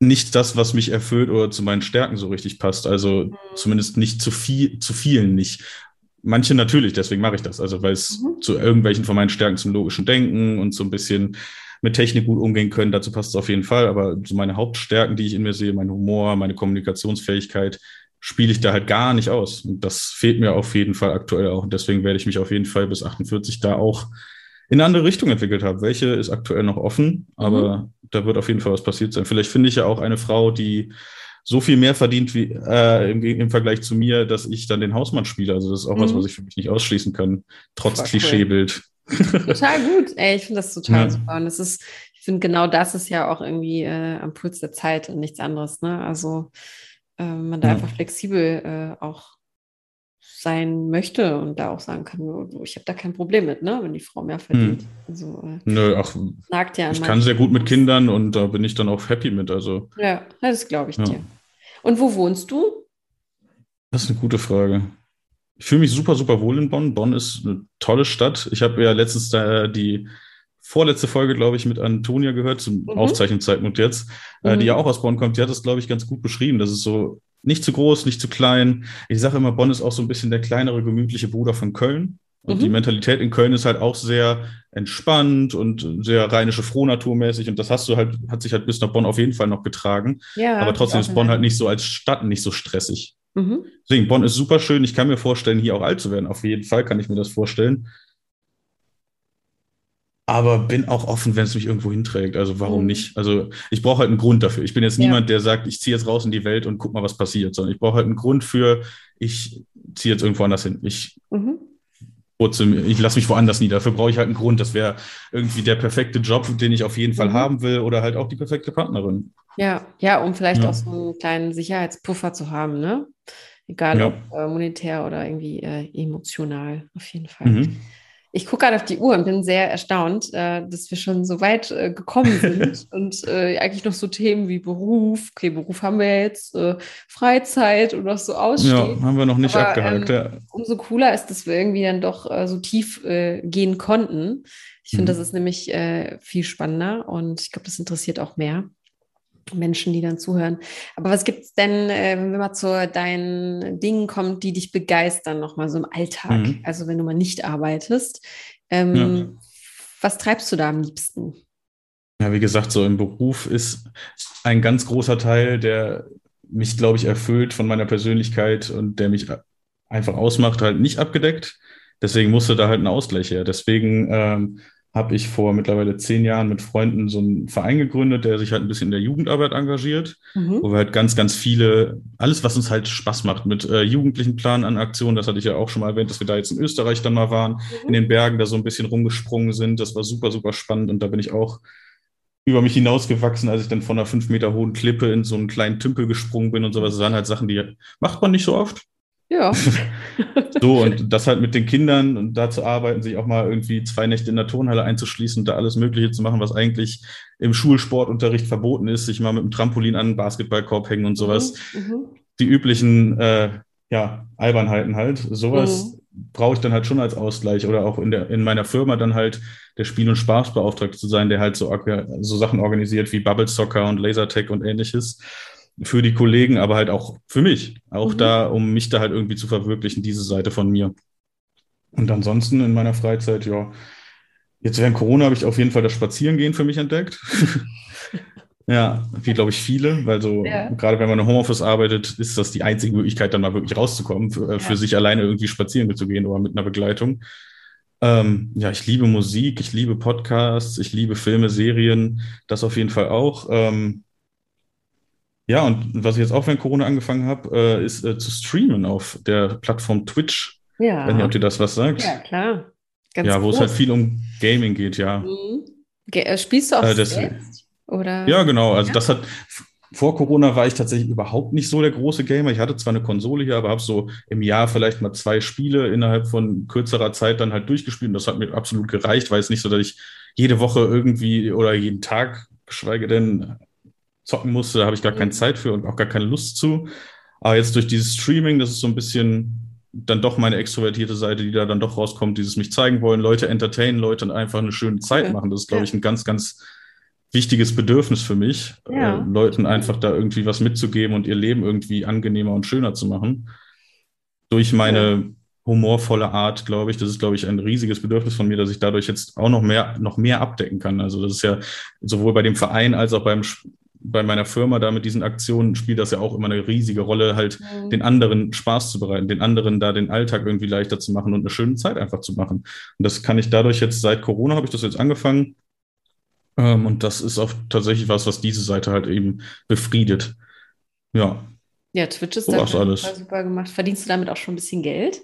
nicht das, was mich erfüllt oder zu meinen Stärken so richtig passt. Also zumindest nicht zu viel, zu vielen nicht. Manche natürlich, deswegen mache ich das. Also weil es Mhm. zu irgendwelchen von meinen Stärken zum logischen Denken und so ein bisschen mit Technik gut umgehen können, dazu passt es auf jeden Fall. Aber so meine Hauptstärken, die ich in mir sehe, mein Humor, meine Kommunikationsfähigkeit, spiele ich da halt gar nicht aus. Und das fehlt mir auf jeden Fall aktuell auch. Und deswegen werde ich mich auf jeden Fall bis 48 da auch in eine andere Richtung entwickelt haben. Welche ist aktuell noch offen, aber da wird auf jeden Fall was passiert sein. Vielleicht finde ich ja auch eine Frau, die so viel mehr verdient wie äh, im, im Vergleich zu mir, dass ich dann den Hausmann spiele. Also das ist auch was, Mhm. was ich für mich nicht ausschließen kann, trotz Voll cool. Klischeebild. <laughs> Total gut. Ey, ich finde das total Ja. super. Und das ist, Ich finde, genau das ist ja auch irgendwie äh, am Puls der Zeit und nichts anderes. Ne? Also äh, man da ja. einfach flexibel äh, auch sein möchte und da auch sagen kann, ich habe da kein Problem mit, ne? wenn die Frau mehr verdient. Hm. Also, äh, Nö, ach, ja ich kann sehr gut mit Kindern und da bin ich dann auch happy mit. Also. Ja, das glaube ich ja. dir. Und wo wohnst du? Das ist eine gute Frage. Ich fühle mich super, super wohl in Bonn. Bonn ist eine tolle Stadt. Ich habe ja letztens da die vorletzte Folge, glaube ich, mit Antonia gehört, zum mhm. Aufzeichnungszeitpunkt jetzt, äh, die mhm. ja auch aus Bonn kommt. Die hat das, glaube ich, ganz gut beschrieben. Das ist so nicht zu groß, nicht zu klein. Ich sage immer, Bonn ist auch so ein bisschen der kleinere, gemütliche Bruder von Köln. Und mhm. die Mentalität in Köln ist halt auch sehr entspannt und sehr rheinische Frohnaturmäßig. Und das hast du halt, hat sich halt bis nach Bonn auf jeden Fall noch getragen. Ja, Aber trotzdem ist Bonn halt nicht so als Stadt nicht so stressig. Mhm. Deswegen, Bonn ist super schön. Ich kann mir vorstellen, hier auch alt zu werden. Auf jeden Fall kann ich mir das vorstellen aber bin auch offen, wenn es mich irgendwo hinträgt. Also warum mhm. nicht? Also ich brauche halt einen Grund dafür. Ich bin jetzt ja. niemand, der sagt, ich ziehe jetzt raus in die Welt und guck mal, was passiert, sondern ich brauche halt einen Grund für, ich ziehe jetzt irgendwo anders hin. Ich mhm. ich lasse mich woanders nieder. Dafür brauche ich halt einen Grund. Das wäre irgendwie der perfekte Job, den ich auf jeden Fall mhm. haben will oder halt auch die perfekte Partnerin. Ja, ja, um vielleicht ja. auch so einen kleinen Sicherheitspuffer zu haben, ne? Egal ja. ob äh, monetär oder irgendwie äh, emotional, auf jeden Fall. Mhm. Ich gucke gerade auf die Uhr und bin sehr erstaunt, äh, dass wir schon so weit äh, gekommen <laughs> sind und äh, eigentlich noch so Themen wie Beruf, okay, Beruf haben wir jetzt, äh, Freizeit und noch so ausstehen. Ja, haben wir noch nicht Aber, abgehakt. Ähm, ja. Umso cooler ist, dass wir irgendwie dann doch äh, so tief äh, gehen konnten. Ich finde, mhm. das ist nämlich viel spannender und ich glaube, das interessiert auch mehr. Menschen, die dann zuhören. Aber was gibt es denn, äh, wenn wir mal zu deinen Dingen kommen, die dich begeistern, nochmal so im Alltag? Mhm. Also wenn du mal nicht arbeitest. Ähm, ja. Was treibst du da am liebsten? Ja, wie gesagt, so im Beruf ist ein ganz großer Teil, der mich, glaube ich, erfüllt von meiner Persönlichkeit und der mich einfach ausmacht, halt nicht abgedeckt. Deswegen musste da halt ein Ausgleich her. Deswegen ähm, habe ich vor mittlerweile zehn Jahren mit Freunden so einen Verein gegründet, der sich halt ein bisschen in der Jugendarbeit engagiert, mhm. wo wir halt ganz, ganz viele, alles, was uns halt Spaß macht, mit äh, jugendlichen Planen an Aktionen, das hatte ich ja auch schon mal erwähnt, dass wir da jetzt in Österreich dann mal waren, mhm. in den Bergen da so ein bisschen rumgesprungen sind. Das war super, super spannend und da bin ich auch über mich hinausgewachsen, als ich dann von einer fünf Meter hohen Klippe in so einen kleinen Tümpel gesprungen bin und sowas. Das waren halt Sachen, die macht man nicht so oft. Ja. <laughs> so, und das halt mit den Kindern und da zu arbeiten, sich auch mal irgendwie zwei Nächte in der Turnhalle einzuschließen und da alles Mögliche zu machen, was eigentlich im Schulsportunterricht verboten ist, sich mal mit dem Trampolin an den Basketballkorb hängen und sowas. Mhm, mhm. Die üblichen, äh, ja, Albernheiten halt. Sowas mhm. brauche ich dann halt schon als Ausgleich oder auch in, der, in meiner Firma dann halt der Spiel- und Spaßbeauftragte zu sein, der halt so, so Sachen organisiert wie Bubble Soccer und Lasertag und ähnliches für die Kollegen, aber halt auch für mich. Auch mhm. da, um mich da halt irgendwie zu verwirklichen, diese Seite von mir. Und ansonsten in meiner Freizeit, ja, jetzt während Corona habe ich auf jeden Fall das Spazierengehen für mich entdeckt. <laughs> ja, wie glaube ich viele, weil so, ja. gerade wenn man im Homeoffice arbeitet, ist das die einzige Möglichkeit, dann mal wirklich rauszukommen, für, äh, ja. für sich alleine irgendwie spazieren zu gehen oder mit einer Begleitung. Ähm, ja, ich liebe Musik, ich liebe Podcasts, ich liebe Filme, Serien, das auf jeden Fall auch. Ähm, ja, und was ich jetzt auch während Corona angefangen habe, äh, ist äh, zu streamen auf der Plattform Twitch. Ja. Wenn ihr, ob dir das was sagt. Ja, klar. Ganz ja, wo es halt viel um Gaming geht, ja. Mhm. Äh, spielst du auch äh, das, selbst? Oder? Ja, genau. Also ja. das hat vor Corona war ich tatsächlich überhaupt nicht so der große Gamer. Ich hatte zwar eine Konsole hier, aber habe so im Jahr vielleicht mal zwei Spiele innerhalb von kürzerer Zeit dann halt durchgespielt. Und das hat mir absolut gereicht, weil es nicht so, dass ich jede Woche irgendwie oder jeden Tag, geschweige denn zocken musste, da habe ich gar keine mhm. Zeit für und auch gar keine Lust zu. Aber jetzt durch dieses Streaming, das ist so ein bisschen dann doch meine extrovertierte Seite, die da dann doch rauskommt, dieses mich zeigen wollen, Leute entertainen, Leute einfach eine schöne Zeit ja. machen. Das ist, glaube ich, ein ganz, ganz wichtiges Bedürfnis für mich, ja. äh, Leuten einfach da irgendwie was mitzugeben und ihr Leben irgendwie angenehmer und schöner zu machen. Durch meine ja. humorvolle Art, glaube ich, das ist, glaube ich, ein riesiges Bedürfnis von mir, dass ich dadurch jetzt auch noch mehr, noch mehr abdecken kann. Also das ist ja sowohl bei dem Verein als auch beim bei meiner Firma da mit diesen Aktionen spielt das ja auch immer eine riesige Rolle, halt mhm. den anderen Spaß zu bereiten, den anderen da den Alltag irgendwie leichter zu machen und eine schöne Zeit einfach zu machen. Und das kann ich dadurch jetzt seit Corona habe ich das jetzt angefangen. Ähm, und das ist auch tatsächlich was, was diese Seite halt eben befriedet. Ja. Ja, Twitch ist so da alles. super gemacht. Verdienst du damit auch schon ein bisschen Geld?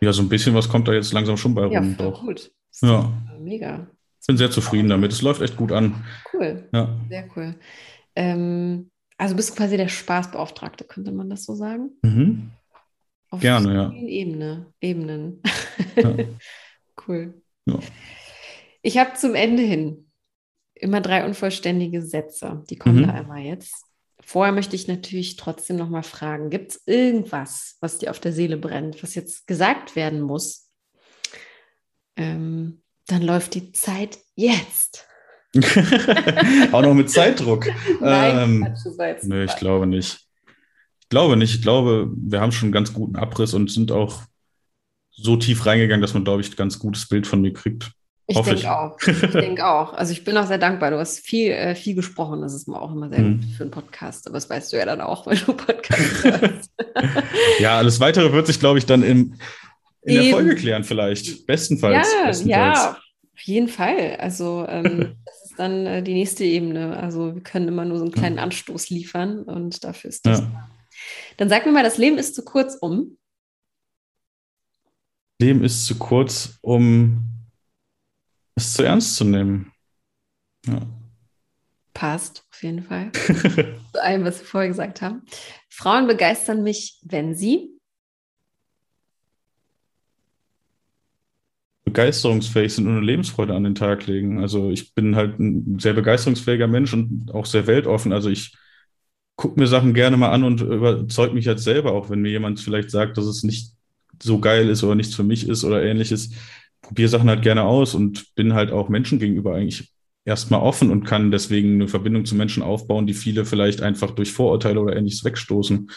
Ja, so ein bisschen was kommt da jetzt langsam schon bei ja, rum. Doch. Gut. Ja. Mega. bin sehr zufrieden damit. Es läuft echt gut an. Cool. Ja. Sehr cool. Ähm, also bist du quasi der Spaßbeauftragte, könnte man das so sagen? Mhm. Auf Gerne, ja. vielen Ebene, Ebenen. Ja. <laughs> cool. Ja. Ich habe zum Ende hin immer drei unvollständige Sätze. Die kommen Mhm. da einmal jetzt. Vorher möchte ich natürlich trotzdem noch mal fragen: Gibt es irgendwas, was dir auf der Seele brennt, was jetzt gesagt werden muss? Ähm, dann läuft die Zeit jetzt. <laughs> Auch noch mit Zeitdruck. Nein, ähm, Nö, ich glaube nicht. Ich glaube nicht. Ich glaube, wir haben schon einen ganz guten Abriss und sind auch so tief reingegangen, dass man, glaube ich, ein ganz gutes Bild von mir kriegt. Ich Hoffe denke ich. auch. Ich denke auch. Also ich bin auch sehr dankbar. Du hast viel, äh, viel gesprochen. Das ist mir auch immer sehr Mhm. gut für einen Podcast. Aber das weißt du ja dann auch, wenn du Podcast <laughs> hörst. Ja, alles Weitere wird sich, glaube ich, dann im, in der Eben. Folge klären, vielleicht. Bestenfalls. ja, bestenfalls. ja, auf jeden Fall. Also ähm, <laughs> ist dann äh, die nächste Ebene. Also wir können immer nur so einen kleinen Anstoß liefern und dafür ist das. Ja. Dann sag mir mal, das Leben ist zu kurz um. Leben ist zu kurz, um es zu ernst zu nehmen. Ja. Passt, auf jeden Fall. <laughs> Zu allem, was wir vorher gesagt haben. Frauen begeistern mich, wenn sie. Begeisterungsfähig sind und eine Lebensfreude an den Tag legen. Also ich bin halt ein sehr begeisterungsfähiger Mensch und auch sehr weltoffen. Also ich gucke mir Sachen gerne mal an und überzeugt mich jetzt selber, auch wenn mir jemand vielleicht sagt, dass es nicht so geil ist oder nichts für mich ist oder ähnliches. Probiere Sachen halt gerne aus und bin halt auch Menschen gegenüber eigentlich erstmal offen und kann deswegen eine Verbindung zu Menschen aufbauen, die viele vielleicht einfach durch Vorurteile oder ähnliches wegstoßen.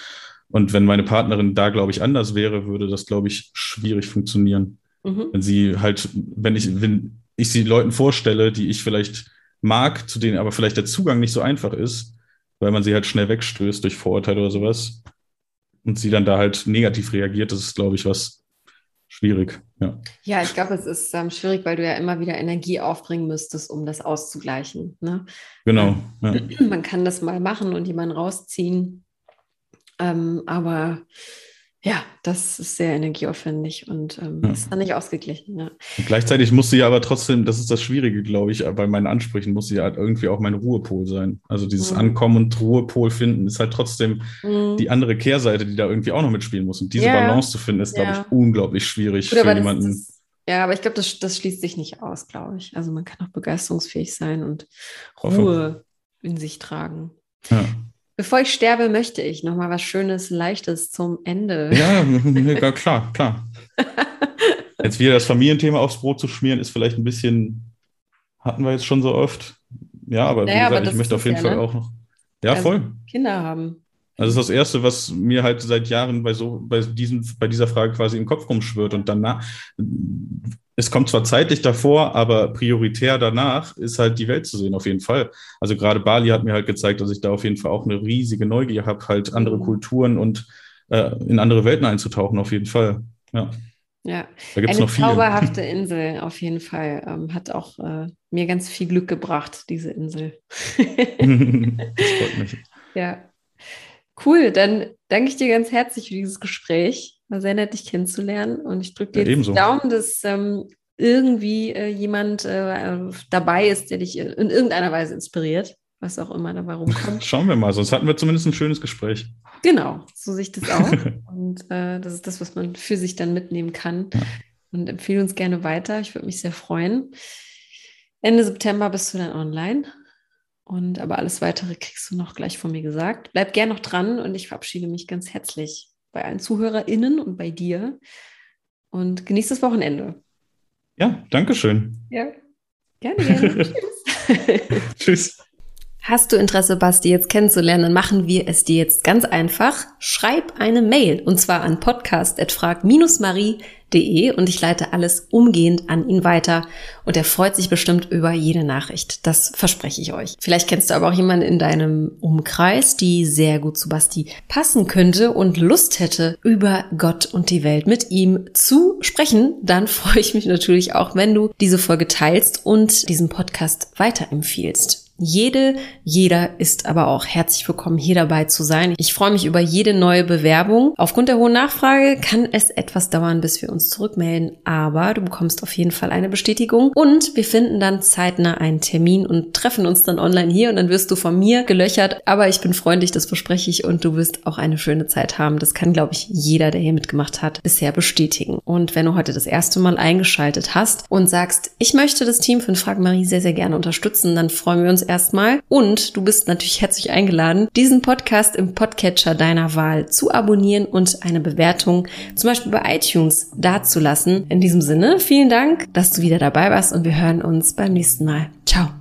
Und wenn meine Partnerin da, glaube ich, anders wäre, würde das, glaube ich, schwierig funktionieren Mhm. wenn sie halt, wenn ich, wenn ich sie Leuten vorstelle, die ich vielleicht mag, zu denen aber vielleicht der Zugang nicht so einfach ist, weil man sie halt schnell wegstößt durch Vorurteile oder sowas und sie dann da halt negativ reagiert, das ist, glaube ich, was schwierig. Ja, Ja, ich glaube, es ist ähm, schwierig, weil du ja immer wieder Energie aufbringen müsstest, um das auszugleichen. Ne? genau. Ja. Man kann das mal machen und jemanden rausziehen. Ähm, aber ja, das ist sehr energieaufwendig und ähm, Ja. ist dann nicht ausgeglichen. Ja. Gleichzeitig muss sie ja aber trotzdem, das ist das Schwierige, glaube ich, bei meinen Ansprüchen muss sie halt irgendwie auch mein Ruhepol sein. Also dieses Mhm. Ankommen und Ruhepol finden ist halt trotzdem Mhm. die andere Kehrseite, die da irgendwie auch noch mitspielen muss. Und diese Ja. Balance zu finden, ist, glaube Ja. ich, unglaublich schwierig Gut, für das, jemanden. das, ja, aber ich glaube, das, das schließt sich nicht aus, glaube ich. Also man kann auch begeisterungsfähig sein und Hoffe. Ruhe in sich tragen. Ja. Bevor ich sterbe, möchte ich noch mal was Schönes, Leichtes zum Ende. Ja, ja, klar, klar. <laughs> Jetzt wieder das Familienthema aufs Brot zu schmieren, ist vielleicht ein bisschen, hatten wir jetzt schon so oft. Ja, aber wie Naja, aber gesagt, ich möchte auf jeden es Fall ja, ne? auch noch. Ja, Also- voll. Kinder haben. Also das ist das Erste, was mir halt seit Jahren bei so, bei diesen, bei dieser Frage quasi im Kopf rumschwirrt. Und danach, es kommt zwar zeitlich davor, aber prioritär danach ist halt die Welt zu sehen, auf jeden Fall. Also gerade Bali hat mir halt gezeigt, dass ich da auf jeden Fall auch eine riesige Neugier habe, halt andere Mhm. Kulturen und äh, in andere Welten einzutauchen, auf jeden Fall. Ja, Ja, da gibt es eine noch viel. zauberhafte Insel, auf jeden Fall. Ähm, hat auch äh, mir ganz viel Glück gebracht, diese Insel. <laughs> das freut mich. ja. Cool, dann danke ich dir ganz herzlich für dieses Gespräch. War sehr nett, dich kennenzulernen. Und ich drücke dir Ja, die Daumen, dass ähm, irgendwie äh, jemand äh, dabei ist, der dich in irgendeiner Weise inspiriert, was auch immer dabei rumkommt. <laughs> Schauen wir mal, sonst hatten wir zumindest ein schönes Gespräch. genau, so sehe ich das auch. <laughs> Und äh, das ist das, was man für sich dann mitnehmen kann. Ja. Und empfehle uns gerne weiter. Ich würde mich sehr freuen. Ende September bist du dann online. Und aber alles weitere kriegst du noch gleich von mir gesagt. Bleib gern noch dran und ich verabschiede mich ganz herzlich bei allen ZuhörerInnen und bei dir. Und genieß das Wochenende. Ja, Dankeschön. Ja, gerne, gerne. <laughs> Tschüss. Tschüss. Hast du Interesse, Basti jetzt kennenzulernen, dann machen wir es dir jetzt ganz einfach. Schreib eine Mail und zwar an podcast.frag-marie.de und ich leite alles umgehend an ihn weiter und er freut sich bestimmt über jede Nachricht. Das verspreche ich euch. Vielleicht kennst du aber auch jemanden in deinem Umkreis, die sehr gut zu Basti passen könnte und Lust hätte, über Gott und die Welt mit ihm zu sprechen. Dann freue ich mich natürlich auch, wenn du diese Folge teilst und diesen Podcast weiterempfiehlst. Jede, jeder ist aber auch herzlich willkommen, hier dabei zu sein. Ich freue mich über jede neue Bewerbung. Aufgrund der hohen Nachfrage kann es etwas dauern, bis wir uns zurückmelden, aber du bekommst auf jeden Fall eine Bestätigung und wir finden dann zeitnah einen Termin und treffen uns dann online hier und dann wirst du von mir gelöchert. Aber ich bin freundlich, das verspreche ich und du wirst auch eine schöne Zeit haben. Das kann, glaube ich, jeder, der hier mitgemacht hat, bisher bestätigen. Und wenn du heute das erste Mal eingeschaltet hast und sagst, ich möchte das Team von Frag Marie sehr, sehr gerne unterstützen, dann freuen wir uns erstmal. Und du bist natürlich herzlich eingeladen, diesen Podcast im Podcatcher deiner Wahl zu abonnieren und eine Bewertung, zum Beispiel bei iTunes, dazulassen. In diesem Sinne, vielen Dank, dass du wieder dabei warst und wir hören uns beim nächsten Mal. Ciao.